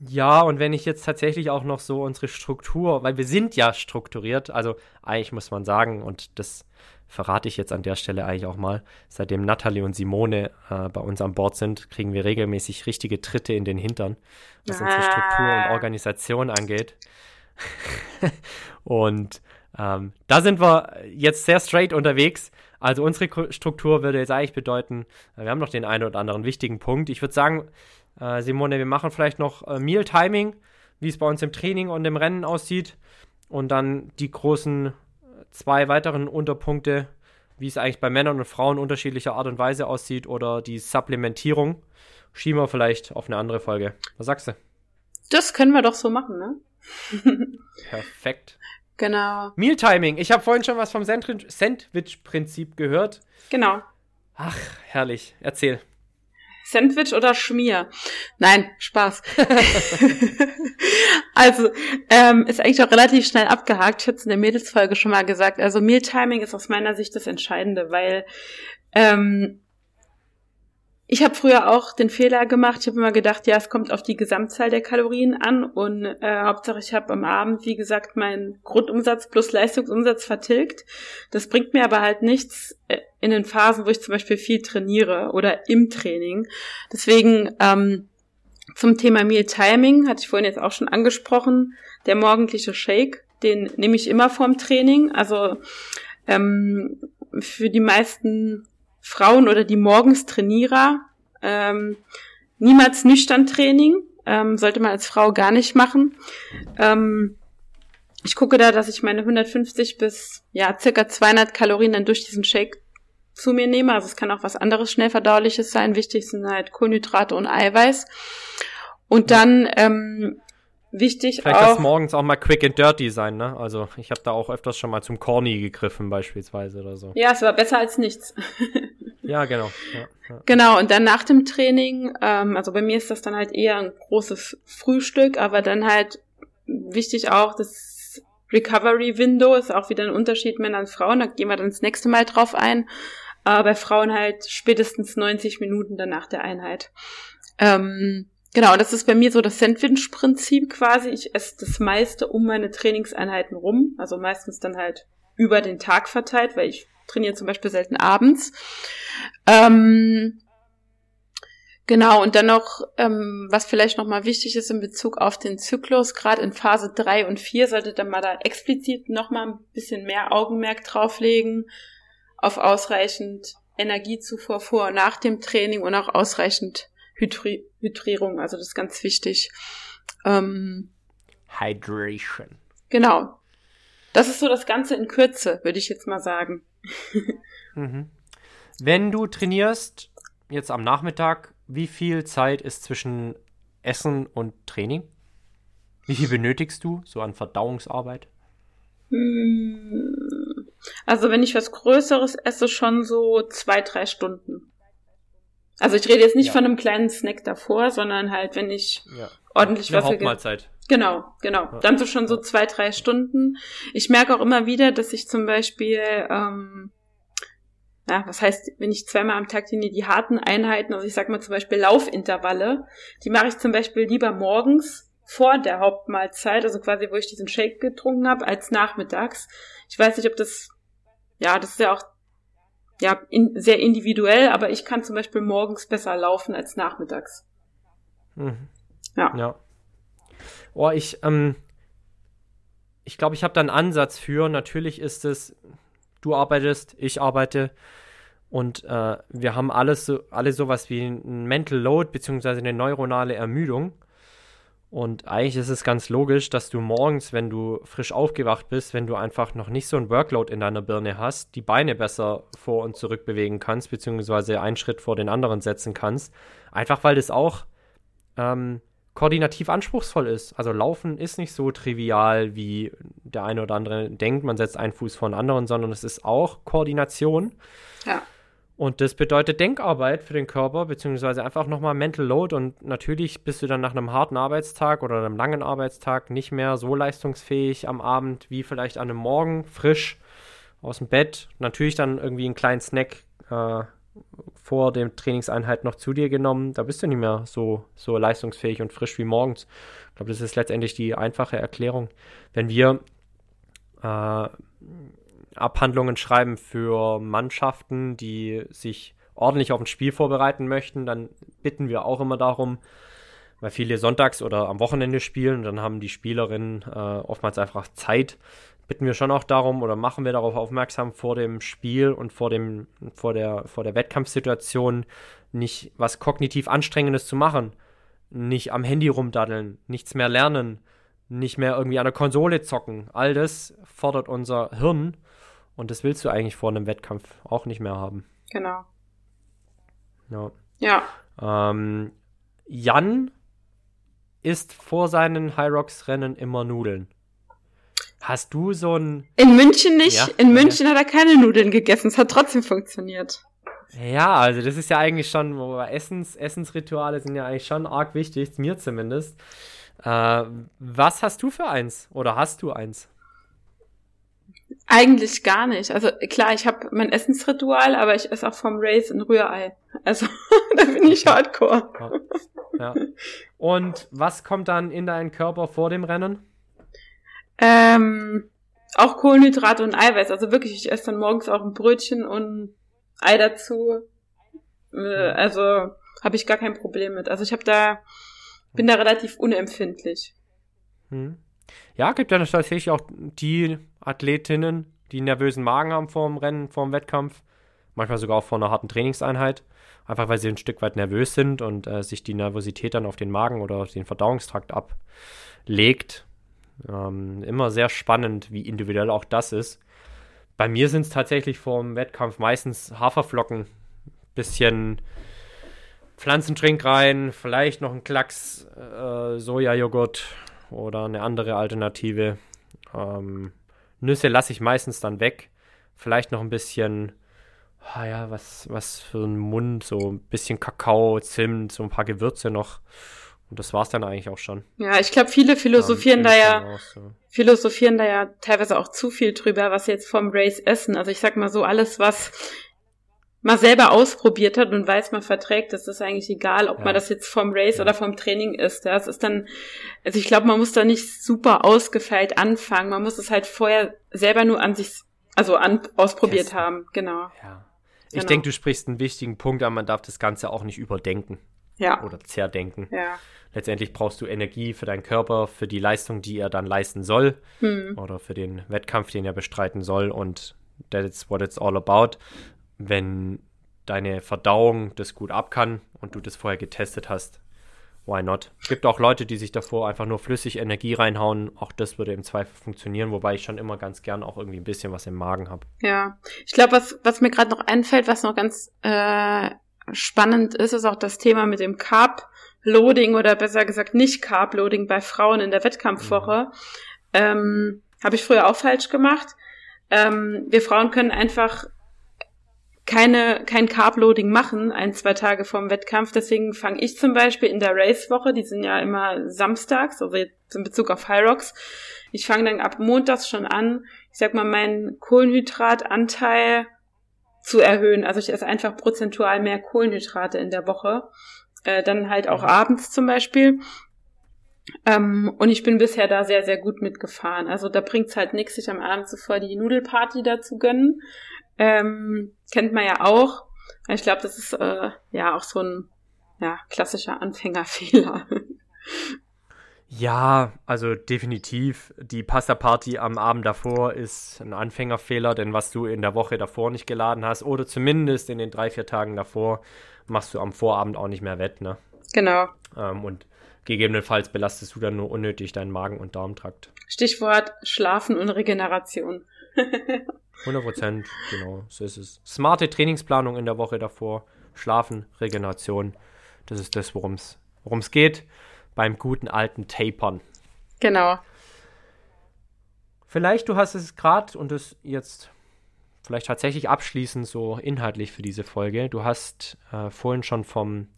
S1: Ja, und wenn ich jetzt tatsächlich auch noch so unsere Struktur, weil wir sind ja strukturiert, also eigentlich muss man sagen, und das verrate ich jetzt an der Stelle eigentlich auch mal, seitdem Natalie und Simone äh, bei uns an Bord sind, kriegen wir regelmäßig richtige Tritte in den Hintern, was ah. unsere Struktur und Organisation angeht. (laughs) und ähm, da sind wir jetzt sehr straight unterwegs. Also unsere Struktur würde jetzt eigentlich bedeuten, wir haben noch den einen oder anderen wichtigen Punkt. Ich würde sagen, äh, Simone, wir machen vielleicht noch äh, Meal Timing, wie es bei uns im Training und im Rennen aussieht. Und dann die großen äh, zwei weiteren Unterpunkte, wie es eigentlich bei Männern und Frauen unterschiedlicher Art und Weise aussieht oder die Supplementierung. Schieben wir vielleicht auf eine andere Folge. Was sagst du?
S2: Das können wir doch so machen, ne? (laughs) (laughs)
S1: Perfekt.
S2: Genau.
S1: Mealtiming. Ich habe vorhin schon was vom Sandwich-Prinzip gehört.
S2: Genau.
S1: Ach, herrlich. Erzähl.
S2: Sandwich oder Schmier? Nein, Spaß. (laughs) also, ähm, ist eigentlich auch relativ schnell abgehakt. Ich hatte es in der Mädelsfolge schon mal gesagt. Also Mealtiming ist aus meiner Sicht das Entscheidende, weil ähm, ich habe früher auch den Fehler gemacht. Ich habe immer gedacht, ja, es kommt auf die Gesamtzahl der Kalorien an und äh, Hauptsache ich habe am Abend, wie gesagt, meinen Grundumsatz plus Leistungsumsatz vertilgt. Das bringt mir aber halt nichts äh, in den Phasen, wo ich zum Beispiel viel trainiere oder im Training. Deswegen ähm, zum Thema Meal Timing hatte ich vorhin jetzt auch schon angesprochen. Der morgendliche Shake, den nehme ich immer vorm Training. Also ähm, für die meisten Frauen oder die morgens Trainierer ähm, niemals nüchtern Training, ähm, sollte man als Frau gar nicht machen. Ähm, ich gucke da, dass ich meine 150 bis ja circa 200 Kalorien dann durch diesen Shake zu mir nehme. Also es kann auch was anderes schnell verdauliches sein. Wichtig sind halt Kohlenhydrate und Eiweiß. Und dann ähm, wichtig
S1: Vielleicht
S2: auch.
S1: das morgens auch mal quick and dirty sein, ne? Also ich habe da auch öfters schon mal zum Corny gegriffen beispielsweise oder so.
S2: Ja, es war besser als nichts. (laughs)
S1: ja, genau. Ja,
S2: ja. Genau, und dann nach dem Training, ähm, also bei mir ist das dann halt eher ein großes Frühstück, aber dann halt wichtig auch das Recovery Window ist auch wieder ein Unterschied Männer und Frauen, da gehen wir dann das nächste Mal drauf ein. Aber bei Frauen halt spätestens 90 Minuten danach der Einheit. Ähm, Genau, das ist bei mir so das Sandwich-Prinzip quasi. Ich esse das meiste um meine Trainingseinheiten rum, also meistens dann halt über den Tag verteilt, weil ich trainiere zum Beispiel selten abends. Ähm, genau, und dann noch, ähm, was vielleicht nochmal wichtig ist in Bezug auf den Zyklus, gerade in Phase 3 und 4 solltet ihr mal da explizit nochmal ein bisschen mehr Augenmerk drauflegen auf ausreichend Energiezufuhr vor und nach dem Training und auch ausreichend Hydri Hydrierung, also das ist ganz wichtig. Ähm,
S1: Hydration.
S2: Genau. Das ist so das Ganze in Kürze, würde ich jetzt mal sagen.
S1: mhm. Wenn du trainierst, jetzt am Nachmittag, wie viel Zeit ist zwischen Essen und Training? Wie viel benötigst du so an Verdauungsarbeit?
S2: Hm. Also wenn ich was Größeres esse, schon so zwei, drei Stunden. Also ich rede jetzt nicht ja. von einem kleinen Snack davor, sondern halt, wenn ich ja. ordentlich
S1: Eine was Hauptmahlzeit.
S2: Genau, genau. Ja. Dann so schon so zwei, drei Stunden. Ich merke auch immer wieder, dass ich zum Beispiel, ähm, ja, was heißt, wenn ich zweimal am Tag die, die harten Einheiten, also ich sag mal zum Beispiel Laufintervalle, die mache ich zum Beispiel lieber morgens vor der Hauptmahlzeit, also quasi, wo ich diesen Shake getrunken habe, als nachmittags. Ich weiß nicht, ob das, ja, das ist ja auch ja, in, sehr individuell, aber ich kann zum Beispiel morgens besser laufen als nachmittags.
S1: Mhm. Ja. Ja. Oh, ich, ähm, ich glaube, ich habe da einen Ansatz für. Natürlich ist es, du arbeitest, ich arbeite und äh, wir haben alles so, alle sowas wie ein Mental Load beziehungsweise eine neuronale Ermüdung. Und eigentlich ist es ganz logisch, dass du morgens, wenn du frisch aufgewacht bist, wenn du einfach noch nicht so ein Workload in deiner Birne hast, die Beine besser vor und zurück bewegen kannst, beziehungsweise einen Schritt vor den anderen setzen kannst. Einfach weil das auch ähm, koordinativ anspruchsvoll ist. Also Laufen ist nicht so trivial, wie der eine oder andere denkt, man setzt einen Fuß vor den anderen, sondern es ist auch Koordination.
S2: Ja.
S1: Und das bedeutet Denkarbeit für den Körper, beziehungsweise einfach nochmal Mental Load. Und natürlich bist du dann nach einem harten Arbeitstag oder einem langen Arbeitstag nicht mehr so leistungsfähig am Abend wie vielleicht an einem Morgen, frisch aus dem Bett. Natürlich dann irgendwie einen kleinen Snack äh, vor dem Trainingseinheit noch zu dir genommen. Da bist du nicht mehr so, so leistungsfähig und frisch wie morgens. Ich glaube, das ist letztendlich die einfache Erklärung. Wenn wir äh, Abhandlungen schreiben für Mannschaften, die sich ordentlich auf ein Spiel vorbereiten möchten, dann bitten wir auch immer darum, weil viele sonntags oder am Wochenende spielen dann haben die Spielerinnen äh, oftmals einfach Zeit, bitten wir schon auch darum oder machen wir darauf aufmerksam vor dem Spiel und vor dem vor der vor der Wettkampfsituation nicht was kognitiv anstrengendes zu machen, nicht am Handy rumdaddeln, nichts mehr lernen, nicht mehr irgendwie an der Konsole zocken. All das fordert unser Hirn und das willst du eigentlich vor einem Wettkampf auch nicht mehr haben.
S2: Genau.
S1: Ja.
S2: Ja.
S1: Ähm, Jan isst vor seinen High Rocks Rennen immer Nudeln. Hast du so ein.
S2: In München nicht. Ja, in München ja. hat er keine Nudeln gegessen. Es hat trotzdem funktioniert.
S1: Ja, also das ist ja eigentlich schon, Essens, Essensrituale sind ja eigentlich schon arg wichtig, mir zumindest. Äh, was hast du für eins? Oder hast du eins?
S2: Eigentlich gar nicht. Also klar, ich habe mein Essensritual, aber ich esse auch vom Race ein Rührei. Also (laughs) da bin ich hardcore.
S1: Ja. ja. Und was kommt dann in deinen Körper vor dem Rennen?
S2: Ähm, auch Kohlenhydrate und Eiweiß. Also wirklich, ich esse dann morgens auch ein Brötchen und Ei dazu. Äh, also habe ich gar kein Problem mit. Also ich habe da bin da relativ unempfindlich.
S1: Hm. Ja, gibt ja tatsächlich auch die Athletinnen, die einen nervösen Magen haben vor dem Rennen, vor dem Wettkampf. Manchmal sogar auch vor einer harten Trainingseinheit. Einfach weil sie ein Stück weit nervös sind und äh, sich die Nervosität dann auf den Magen oder auf den Verdauungstrakt ablegt. Ähm, immer sehr spannend, wie individuell auch das ist. Bei mir sind es tatsächlich vor dem Wettkampf meistens Haferflocken, bisschen Pflanzentrink rein, vielleicht noch ein Klacks äh, Sojajoghurt oder eine andere Alternative. Ähm, Nüsse lasse ich meistens dann weg. Vielleicht noch ein bisschen, ah ja, was, was für ein Mund, so ein bisschen Kakao, Zimt, so ein paar Gewürze noch. Und das war's dann eigentlich auch schon.
S2: Ja, ich glaube, viele philosophieren ja, da ja, so. philosophieren da ja teilweise auch zu viel drüber, was sie jetzt vom Race essen. Also ich sag mal so, alles, was mal selber ausprobiert hat und weiß, man verträgt, das ist eigentlich egal, ob ja. man das jetzt vom Race ja. oder vom Training ist. Ja, es ist dann, also ich glaube, man muss da nicht super ausgefeilt anfangen. Man muss es halt vorher selber nur an sich, also an, ausprobiert Testen. haben. Genau.
S1: Ja. Ich genau. denke, du sprichst einen wichtigen Punkt an, man darf das Ganze auch nicht überdenken.
S2: Ja.
S1: Oder zerdenken.
S2: Ja.
S1: Letztendlich brauchst du Energie für deinen Körper, für die Leistung, die er dann leisten soll. Hm. Oder für den Wettkampf, den er bestreiten soll. Und that's what it's all about. Wenn deine Verdauung das gut ab kann und du das vorher getestet hast, why not? Es gibt auch Leute, die sich davor einfach nur flüssig Energie reinhauen. Auch das würde im Zweifel funktionieren, wobei ich schon immer ganz gern auch irgendwie ein bisschen was im Magen habe.
S2: Ja, ich glaube, was, was mir gerade noch einfällt, was noch ganz äh, spannend ist, ist auch das Thema mit dem Carb Loading oder besser gesagt nicht Carb Loading bei Frauen in der Wettkampfwoche. Mhm. Ähm, Habe ich früher auch falsch gemacht. Ähm, wir Frauen können einfach keine, kein Carb-Loading machen, ein, zwei Tage vorm Wettkampf. Deswegen fange ich zum Beispiel in der Race-Woche, die sind ja immer samstags, also jetzt in Bezug auf High Rocks, ich fange dann ab montags schon an, ich sag mal, meinen Kohlenhydratanteil zu erhöhen. Also ich esse einfach prozentual mehr Kohlenhydrate in der Woche äh, dann halt auch abends zum Beispiel. Ähm, und ich bin bisher da sehr, sehr gut mitgefahren. Also da bringt's halt nichts, sich am Abend zuvor die Nudelparty da zu gönnen. Ähm, kennt man ja auch. Ich glaube, das ist äh, ja auch so ein ja, klassischer Anfängerfehler.
S1: Ja, also definitiv. Die Pasta-Party am Abend davor ist ein Anfängerfehler, denn was du in der Woche davor nicht geladen hast oder zumindest in den drei, vier Tagen davor, machst du am Vorabend auch nicht mehr wett, ne?
S2: Genau.
S1: Ähm, und gegebenenfalls belastest du dann nur unnötig deinen Magen- und Darmtrakt.
S2: Stichwort Schlafen und Regeneration. (laughs)
S1: 100 Prozent, genau, so ist es. Smarte Trainingsplanung in der Woche davor, Schlafen, Regeneration, das ist das, worum es geht beim guten alten Tapern.
S2: Genau.
S1: Vielleicht du hast es gerade und das jetzt vielleicht tatsächlich abschließend so inhaltlich für diese Folge. Du hast äh, vorhin schon vom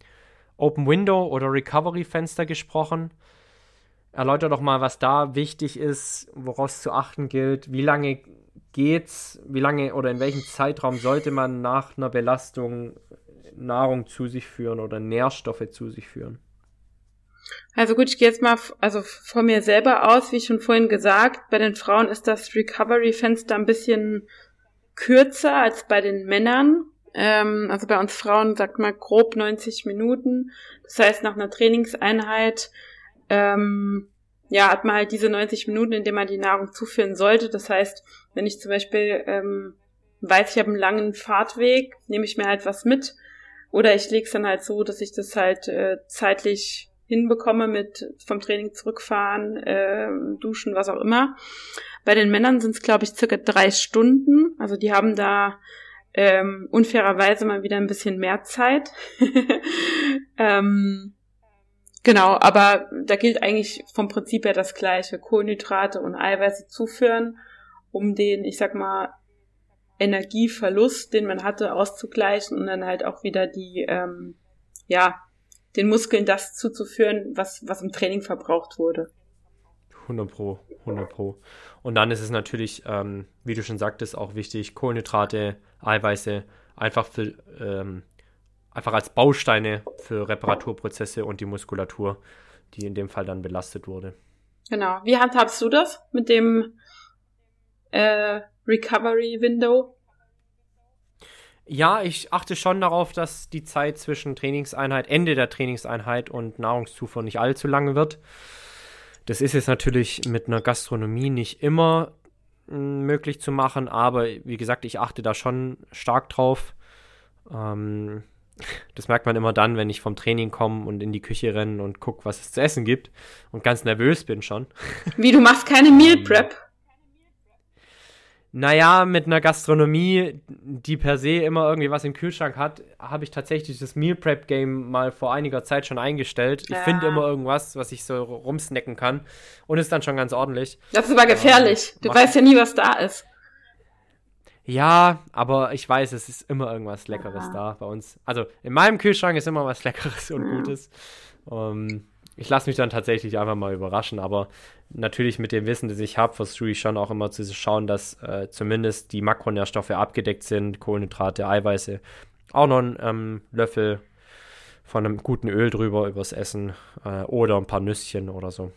S1: Open Window oder Recovery Fenster gesprochen. Erläuter doch mal, was da wichtig ist, woraus zu achten gilt. Wie lange geht's? Wie lange oder in welchem Zeitraum sollte man nach einer Belastung Nahrung zu sich führen oder Nährstoffe zu sich führen?
S2: Also gut, ich gehe jetzt mal also von mir selber aus, wie schon vorhin gesagt, bei den Frauen ist das Recovery Fenster ein bisschen kürzer als bei den Männern. Ähm, also bei uns Frauen sagt man grob 90 Minuten. Das heißt, nach einer Trainingseinheit ähm, ja, hat man halt diese 90 Minuten, in denen man die Nahrung zuführen sollte. Das heißt, wenn ich zum Beispiel ähm, weiß, ich habe einen langen Fahrtweg, nehme ich mir halt was mit. Oder ich lege es dann halt so, dass ich das halt äh, zeitlich hinbekomme mit vom Training zurückfahren, äh, duschen, was auch immer. Bei den Männern sind es, glaube ich, circa drei Stunden. Also die haben da ähm, unfairerweise mal wieder ein bisschen mehr Zeit. (laughs) ähm, genau, aber da gilt eigentlich vom Prinzip her das gleiche. Kohlenhydrate und Eiweiße zuführen, um den, ich sag mal, Energieverlust, den man hatte, auszugleichen und dann halt auch wieder die, ähm, ja, den Muskeln das zuzuführen, was, was im Training verbraucht wurde.
S1: 100 Pro, 100 Pro. Und dann ist es natürlich, ähm, wie du schon sagtest, auch wichtig, Kohlenhydrate, Eiweiße einfach für, ähm, einfach als Bausteine für Reparaturprozesse und die Muskulatur, die in dem Fall dann belastet wurde.
S2: Genau. Wie handhabst du das mit dem äh, Recovery Window?
S1: Ja, ich achte schon darauf, dass die Zeit zwischen Trainingseinheit, Ende der Trainingseinheit und Nahrungszufuhr nicht allzu lange wird. Das ist jetzt natürlich mit einer Gastronomie nicht immer hm, möglich zu machen, aber wie gesagt, ich achte da schon stark drauf. Ähm, (laughs) das merkt man immer dann, wenn ich vom Training komme und in die Küche renne und gucke, was es zu essen gibt und ganz nervös bin schon.
S2: Wie, du machst keine (laughs) Meal ähm, Prep?
S1: Naja, mit einer Gastronomie, die per se immer irgendwie was im Kühlschrank hat, habe ich tatsächlich das Meal Prep Game mal vor einiger Zeit schon eingestellt. Ja. Ich finde immer irgendwas, was ich so rumsnacken kann und ist dann schon ganz ordentlich.
S2: Das ist aber gefährlich. Ähm, du weißt ja nie, was da ist.
S1: Ja, aber ich weiß, es ist immer irgendwas Leckeres ja. da bei uns. Also in meinem Kühlschrank ist immer was Leckeres und mhm. Gutes. Ähm, ich lasse mich dann tatsächlich einfach mal überraschen, aber natürlich mit dem Wissen, das ich habe, versuche ich schon auch immer zu schauen, dass äh, zumindest die Makronährstoffe abgedeckt sind, Kohlenhydrate, Eiweiße, auch noch ein ähm, Löffel von einem guten Öl drüber übers Essen äh, oder ein paar Nüsschen oder so.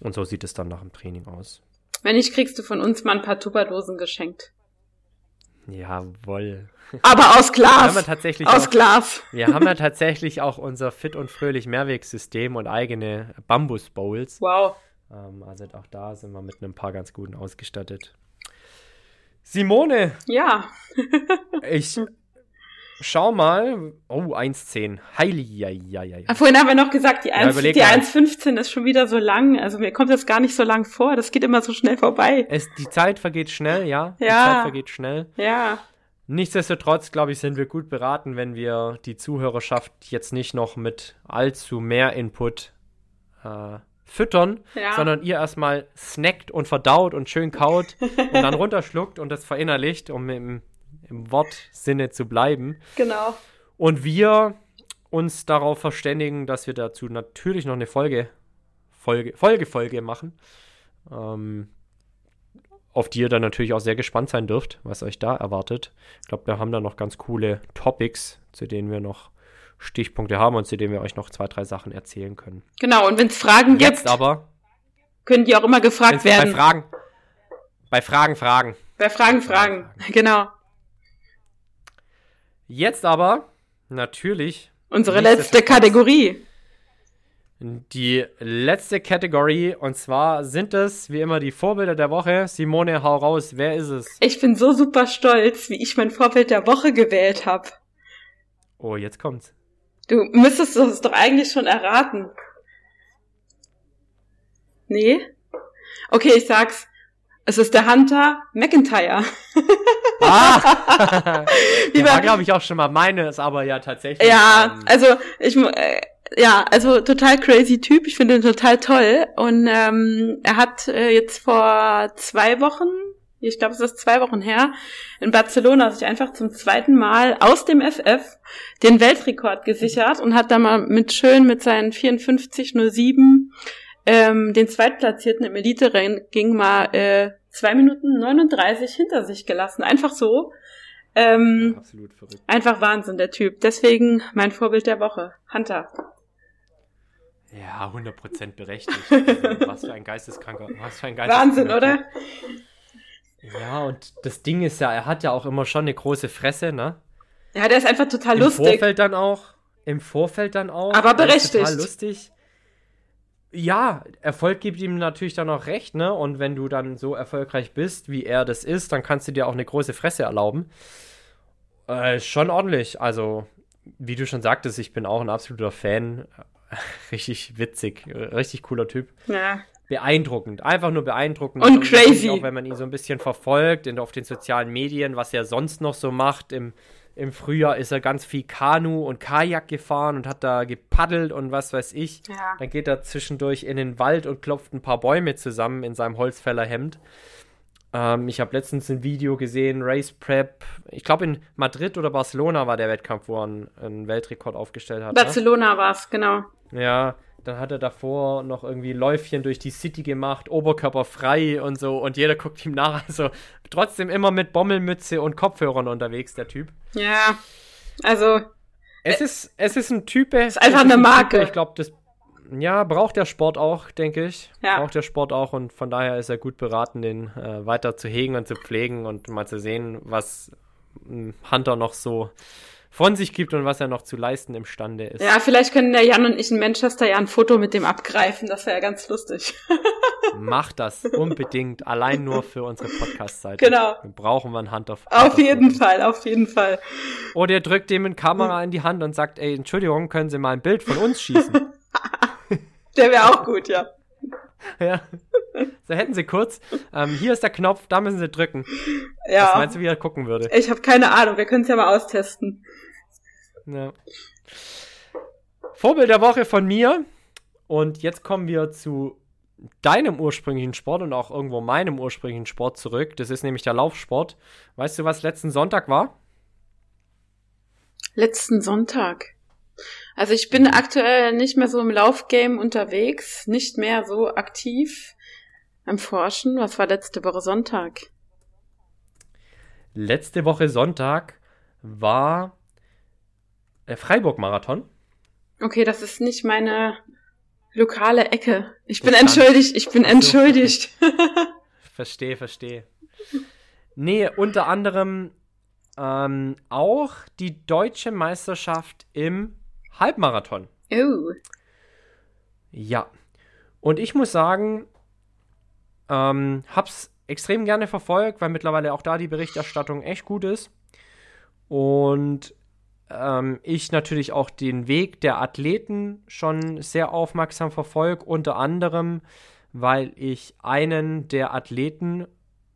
S1: Und so sieht es dann nach dem Training aus.
S2: Wenn nicht, kriegst du von uns mal ein paar Tupperdosen geschenkt.
S1: Jawoll.
S2: Aber aus Glas. Aus
S1: auch,
S2: Glas.
S1: Wir haben ja tatsächlich auch unser Fit und Fröhlich Mehrwegsystem und eigene Bambus-Bowls.
S2: Wow.
S1: Ähm, also auch da sind wir mit einem paar ganz guten ausgestattet. Simone.
S2: Ja.
S1: ich Schau mal. Oh, 1,10. Heilige.
S2: Ah, vorhin haben wir noch gesagt, die 1,15 ja, ist schon wieder so lang. Also mir kommt das gar nicht so lang vor. Das geht immer so schnell vorbei.
S1: Es, die Zeit vergeht schnell, ja.
S2: Ja.
S1: Die Zeit vergeht schnell.
S2: Ja.
S1: Nichtsdestotrotz, glaube ich, sind wir gut beraten, wenn wir die Zuhörerschaft jetzt nicht noch mit allzu mehr Input äh, füttern, ja. sondern ihr erstmal snackt und verdaut und schön kaut und dann (laughs) runterschluckt und das verinnerlicht, um im im Wortsinne zu bleiben.
S2: Genau.
S1: Und wir uns darauf verständigen, dass wir dazu natürlich noch eine Folge, Folge, Folge, Folge machen. Ähm, auf die ihr dann natürlich auch sehr gespannt sein dürft, was euch da erwartet. Ich glaube, wir haben da noch ganz coole Topics, zu denen wir noch Stichpunkte haben und zu denen wir euch noch zwei, drei Sachen erzählen können.
S2: Genau, und wenn es Fragen
S1: Jetzt
S2: gibt,
S1: aber
S2: können die auch immer gefragt werden.
S1: Bei Fragen, bei Fragen, Fragen.
S2: Bei Fragen, Fragen, Fragen. genau.
S1: Jetzt aber natürlich.
S2: Unsere letzte Kategorie.
S1: Die letzte Kategorie und zwar sind es wie immer die Vorbilder der Woche. Simone, hau raus, wer ist es?
S2: Ich bin so super stolz, wie ich mein Vorbild der Woche gewählt habe.
S1: Oh, jetzt kommt's.
S2: Du müsstest es doch eigentlich schon erraten. Nee? Okay, ich sag's. Es ist der Hunter McIntyre.
S1: Ah! (laughs) Wie war, glaube ich, auch schon mal meines, aber ja, tatsächlich.
S2: Ja, ähm, also ich äh, ja, also total crazy Typ. Ich finde ihn total toll. Und ähm, er hat äh, jetzt vor zwei Wochen, ich glaube, es ist zwei Wochen her, in Barcelona sich einfach zum zweiten Mal aus dem FF den Weltrekord gesichert und hat da mal mit schön mit seinen 54,07 ähm, den Zweitplatzierten im Elite-Rennen ging mal äh, zwei Minuten 39 hinter sich gelassen. Einfach so. Ähm, ja, absolut verrückt. Einfach Wahnsinn, der Typ. Deswegen mein Vorbild der Woche. Hunter.
S1: Ja, 100% berechtigt. Also, (laughs) was für ein geisteskranker. Was für ein geisteskranker
S2: Wahnsinn, oder?
S1: Ja, und das Ding ist ja, er hat ja auch immer schon eine große Fresse, ne?
S2: Ja, der ist einfach total
S1: Im
S2: lustig.
S1: Im Vorfeld dann auch. Im Vorfeld dann auch.
S2: Aber berechtigt.
S1: Total lustig ja, Erfolg gibt ihm natürlich dann auch recht, ne? Und wenn du dann so erfolgreich bist, wie er das ist, dann kannst du dir auch eine große Fresse erlauben. Äh, schon ordentlich. Also, wie du schon sagtest, ich bin auch ein absoluter Fan. (laughs) richtig witzig, richtig cooler Typ.
S2: Ja.
S1: beeindruckend. Einfach nur beeindruckend.
S2: Und crazy.
S1: Auch wenn man ihn so ein bisschen verfolgt in, auf den sozialen Medien, was er sonst noch so macht. Im, Im Frühjahr ist er ganz viel Kanu und Kajak gefahren und hat da gepaddelt und was weiß ich.
S2: Ja.
S1: Dann geht er zwischendurch in den Wald und klopft ein paar Bäume zusammen in seinem Holzfällerhemd. Ähm, ich habe letztens ein Video gesehen, Race Prep. Ich glaube, in Madrid oder Barcelona war der Wettkampf, wo er einen, einen Weltrekord aufgestellt hat. ne?
S2: Barcelona war's, genau.
S1: Ja, dann hat er davor noch irgendwie Läufchen durch die City gemacht, Oberkörper frei und so und jeder guckt ihm nach. Also trotzdem immer mit Bommelmütze und Kopfhörern unterwegs, der Typ.
S2: Ja, also
S1: Es ist, es ist ein Typ. Es
S2: ist einfach eine Marke.
S1: ich glaube, das ja, braucht der Sport auch, denke ich.
S2: Ja.
S1: Braucht der Sport auch und von daher ist er gut beraten, den äh, weiter zu hegen und zu pflegen und mal zu sehen, was ein Hunter noch so von sich gibt und was er noch zu leisten imstande ist.
S2: ja, vielleicht können der Jan und ich in Manchester ja ein Foto mit dem abgreifen. Das wäre ja ganz lustig. (laughs)
S1: Macht das unbedingt, allein nur für unsere Podcast-Seite.
S2: Genau.
S1: Wir brauchen wir einen Hunter.
S2: auf jeden
S1: Hunter-Foto.
S2: Fall, auf jeden Fall.
S1: Oder ihr drückt dem eine Kamera in die Hand und sagt, ey, Entschuldigung, können Sie mal ein Bild von uns schießen? (laughs)
S2: Der wäre auch gut, ja. (laughs)
S1: ja. So hätten Sie kurz, ähm, hier ist der Knopf, da müssen Sie drücken. Was
S2: Ja.
S1: meinst du, wie er gucken würde?
S2: Ich habe keine Ahnung. Wir können es ja mal austesten.
S1: Ja. Vorbild der Woche von mir. Und jetzt kommen wir zu deinem ursprünglichen Sport und auch irgendwo meinem ursprünglichen Sport zurück. Das ist nämlich der Laufsport. Weißt du, was letzten Sonntag war?
S2: Letzten Sonntag. Also ich bin aktuell nicht mehr so im Laufgame unterwegs, nicht mehr so aktiv am Forschen. Was war letzte Woche Sonntag?
S1: Letzte Woche Sonntag war Freiburg-Marathon.
S2: Okay, das ist nicht meine lokale Ecke. Ich bin
S1: Bekannt.
S2: entschuldigt, ich bin entschuldigt. (laughs) (laughs)
S1: Verstehe, verstehe. Nee, unter anderem ähm, auch die deutsche Meisterschaft im Halbmarathon.
S2: oh.
S1: Ja. Und ich muss sagen, ähm, hab's extrem gerne verfolgt, weil mittlerweile auch da die Berichterstattung echt gut ist. Und ähm, ich natürlich auch den Weg der Athleten schon sehr aufmerksam verfolge, unter anderem, weil ich einen der Athleten,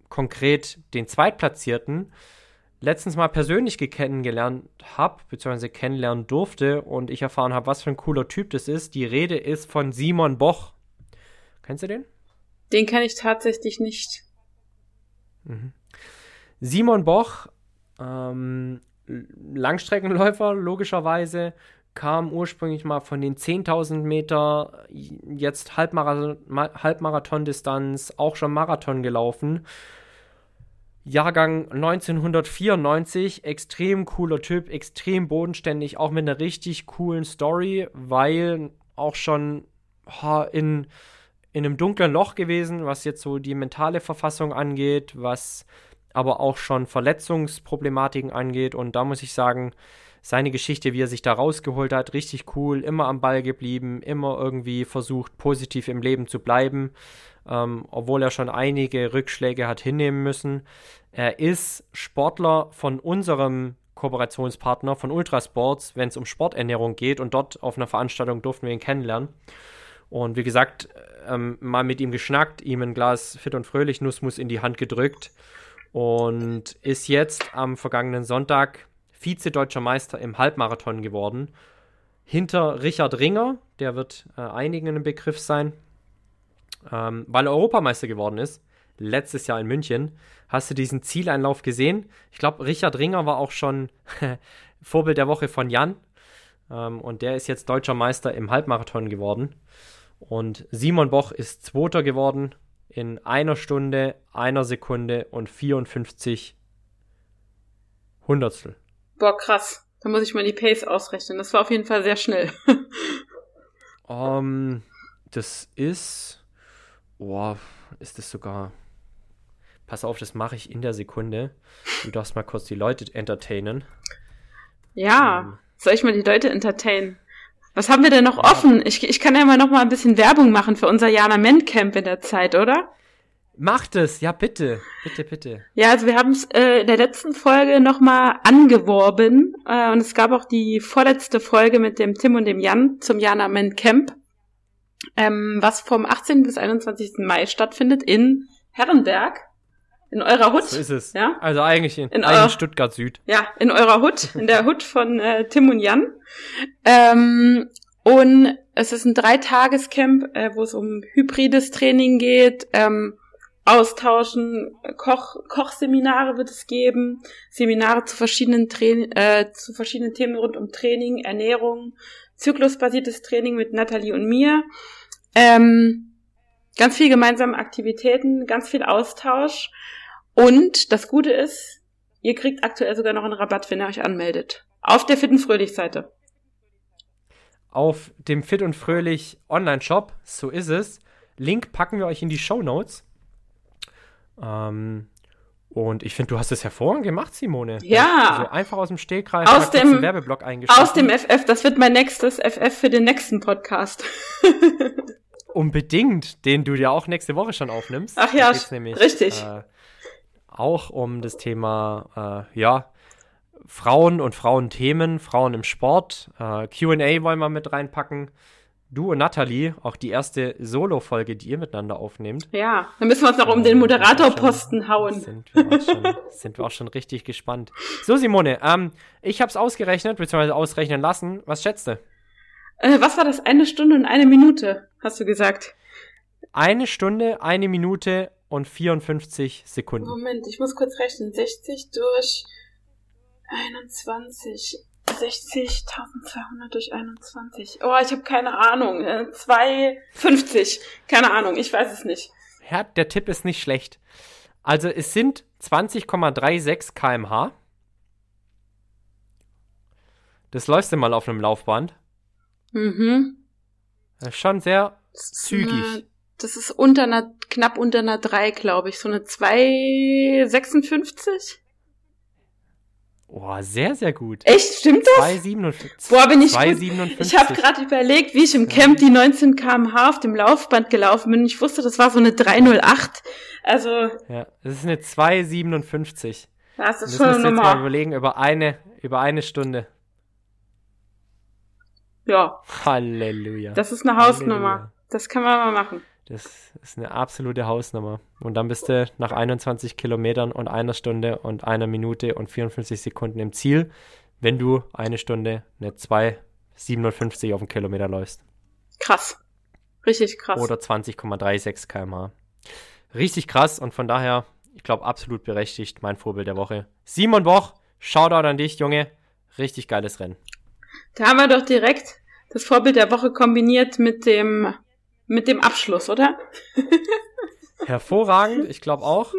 S1: konkret den Zweitplatzierten, letztens mal persönlich kennengelernt habe, beziehungsweise kennenlernen durfte und ich erfahren habe, was für ein cooler Typ das ist. Die Rede ist von Simon Boch. Kennst du den?
S2: Den kenne ich tatsächlich nicht.
S1: Simon Boch, ähm, Langstreckenläufer, logischerweise, kam ursprünglich mal von den 10.000 Meter, jetzt Halbmarathon, Ma- Halbmarathon-Distanz, auch schon Marathon gelaufen. Jahrgang 1994, extrem cooler Typ, extrem bodenständig, auch mit einer richtig coolen Story, weil auch schon in, in einem dunklen Loch gewesen, was jetzt so die mentale Verfassung angeht, was aber auch schon Verletzungsproblematiken angeht. Und da muss ich sagen, seine Geschichte, wie er sich da rausgeholt hat, richtig cool, immer am Ball geblieben, immer irgendwie versucht, positiv im Leben zu bleiben, ähm, obwohl er schon einige Rückschläge hat hinnehmen müssen. Er ist Sportler von unserem Kooperationspartner von Ultrasports, wenn es um Sporternährung geht. Und dort auf einer Veranstaltung durften wir ihn kennenlernen. Und wie gesagt, ähm, mal mit ihm geschnackt, ihm ein Glas Fit und Fröhlich Nussmus in die Hand gedrückt und ist jetzt am vergangenen Sonntag Vize-Deutscher Meister im Halbmarathon geworden. Hinter Richard Ringer, der wird äh, einigen ein Begriff sein, ähm, weil er Europameister geworden ist, letztes Jahr in München. Hast du diesen Zieleinlauf gesehen? Ich glaube, Richard Ringer war auch schon (laughs) Vorbild der Woche von Jan. Ähm, und der ist jetzt deutscher Meister im Halbmarathon geworden. Und Simon Boch ist Zweiter geworden in einer Stunde, einer Sekunde und 54 Hundertstel.
S2: Boah, krass. Da muss ich mal die Pace ausrechnen. Das war auf jeden Fall sehr schnell. (laughs)
S1: Ähm, das ist. Boah, ist das sogar. Pass auf, das mache ich in der Sekunde. Du darfst mal kurz die Leute entertainen.
S2: ja.
S1: Ähm.
S2: Soll ich mal die Leute entertainen? Was haben wir denn noch offen? Ich, ich kann ja mal noch mal ein bisschen Werbung machen für unser Jana Men Camp in der Zeit, oder?
S1: Macht es, ja bitte, bitte, bitte.
S2: Ja, also wir haben es äh, in der letzten Folge nochmal angeworben äh, und es gab auch die vorletzte Folge mit dem Tim und dem Jan zum Jana Men Camp. ähm, was vom 18. bis 21. Mai stattfindet in Herrenberg. In eurer Hut.
S1: So ist es.
S2: Ja?
S1: Also eigentlich in,
S2: In euer-
S1: Stuttgart Süd.
S2: Ja, in eurer Hut, in der Hut von äh, Tim und Jan. Ähm, und es ist ein Dreitagescamp, äh, wo es um hybrides Training geht, ähm, Austauschen, Koch, Kochseminare wird es geben, Seminare zu verschiedenen Train äh, zu verschiedenen Themen rund um Training, Ernährung, zyklusbasiertes Training mit Nathalie und mir. Ähm, ganz viel gemeinsame Aktivitäten, ganz viel Austausch. Und das Gute ist, ihr kriegt aktuell sogar noch einen Rabatt, wenn ihr euch anmeldet. Auf der Fit und Fröhlich Seite.
S1: Auf dem Fit und Fröhlich Online-Shop, so ist es. Link packen wir euch in die Show Notes. Ähm, und ich finde, du hast es hervorragend gemacht, Simone.
S2: Ja.
S1: Also einfach aus dem Stegreif
S2: Aus dem-
S1: Werbeblock eingeschaltet.
S2: Aus dem FF, das wird mein nächstes FF für den nächsten Podcast. (laughs)
S1: Unbedingt, den du ja auch nächste Woche schon aufnimmst.
S2: Ach ja,
S1: nämlich,
S2: richtig.
S1: Äh, auch um das Thema, äh, ja, Frauen und Frauenthemen, Frauen im Sport. Äh, QA wollen wir mit reinpacken. Du und Nathalie, auch die erste Solo-Folge, die ihr miteinander aufnehmt.
S2: Ja, dann müssen wir uns noch um den Moderatorposten hauen.
S1: Sind wir, auch schon, sind wir auch schon richtig gespannt. So, Simone, ähm, ich habe es ausgerechnet, beziehungsweise ausrechnen lassen. Was schätzt du?
S2: Äh, was war das? Eine Stunde und eine Minute, hast du gesagt.
S1: Eine Stunde, eine Minute und 54 Sekunden.
S2: Moment, ich muss kurz rechnen. 60 durch 21. 60.200 durch 21. Oh, ich habe keine Ahnung. Äh, 2,50. Keine Ahnung, ich weiß es nicht.
S1: Ja, der Tipp ist nicht schlecht. Also es sind 20,36 km/h. Das läufst du mal auf einem Laufband.
S2: Mhm.
S1: Das ist schon sehr Zügig.
S2: Eine, das ist unter einer, knapp unter einer 3, glaube ich. So eine 2,56?
S1: oh, sehr, sehr gut.
S2: Echt, stimmt das?
S1: 2,57.
S2: Boah, bin ich gut.
S1: 2,57.
S2: Ich habe gerade überlegt, wie ich im Camp die 19 km/h auf dem Laufband gelaufen bin. Ich wusste, das war so eine 308. Also,
S1: Ja, das ist eine 2,57.
S2: das
S1: Das
S2: ist schon
S1: ihr jetzt mal überlegen, über eine, über eine Stunde.
S2: Ja,
S1: Halleluja.
S2: das ist eine Hausnummer.
S1: Halleluja.
S2: Das kann man mal machen.
S1: Das ist eine absolute Hausnummer. Und dann bist du nach 21 Kilometern und einer Stunde und einer Minute und 54 Sekunden im Ziel, wenn du eine Stunde eine 2,57 auf den Kilometer läufst.
S2: Krass. Richtig krass.
S1: Oder 20,36 km/h. Richtig krass und von daher, ich glaube, absolut berechtigt, mein Vorbild der Woche. Simon Boch, Shoutout an dich, Junge. Richtig geiles Rennen.
S2: Da haben wir doch direkt das Vorbild der Woche kombiniert mit dem, mit dem Abschluss, oder? (laughs)
S1: Hervorragend, ich glaube auch.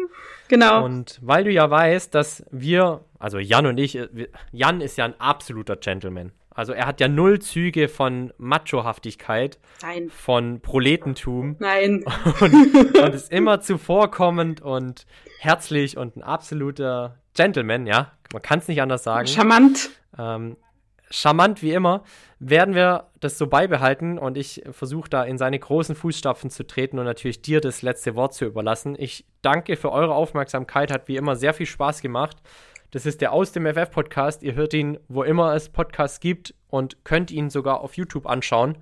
S2: Genau.
S1: Und weil du ja weißt, dass wir, also Jan und ich, äh, Jan ist ja ein absoluter Gentleman. Also er hat ja null Züge von Machohaftigkeit,
S2: Nein.
S1: von Proletentum
S2: Nein. (laughs)
S1: und, und ist immer zuvorkommend und herzlich und ein absoluter Gentleman, ja. Man kann es nicht anders sagen.
S2: Charmant.
S1: Ähm, charmant wie immer, werden wir das so beibehalten und ich versuche da in seine großen Fußstapfen zu treten und natürlich dir das letzte Wort zu überlassen. Ich danke für eure Aufmerksamkeit, hat wie immer sehr viel Spaß gemacht. Das ist der Aus dem FF Podcast. Ihr hört ihn, wo immer es Podcasts gibt und könnt ihn sogar auf YouTube anschauen.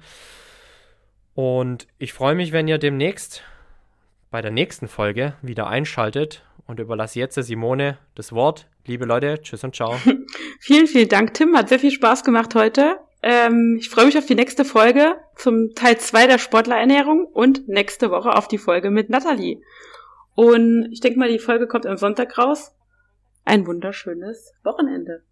S1: Und ich freue mich, wenn ihr demnächst bei der nächsten Folge wieder einschaltet und überlasse jetzt der Simone das Wort. Liebe Leute, tschüss und ciao. (laughs)
S2: Vielen, vielen Dank, Tim. Hat sehr viel Spaß gemacht heute. Ähm, ich freue mich auf die nächste Folge zum Teil 2 der Sportlerernährung und nächste Woche auf die Folge mit Nathalie. Und ich denke mal, die Folge kommt am Sonntag raus. Ein wunderschönes Wochenende.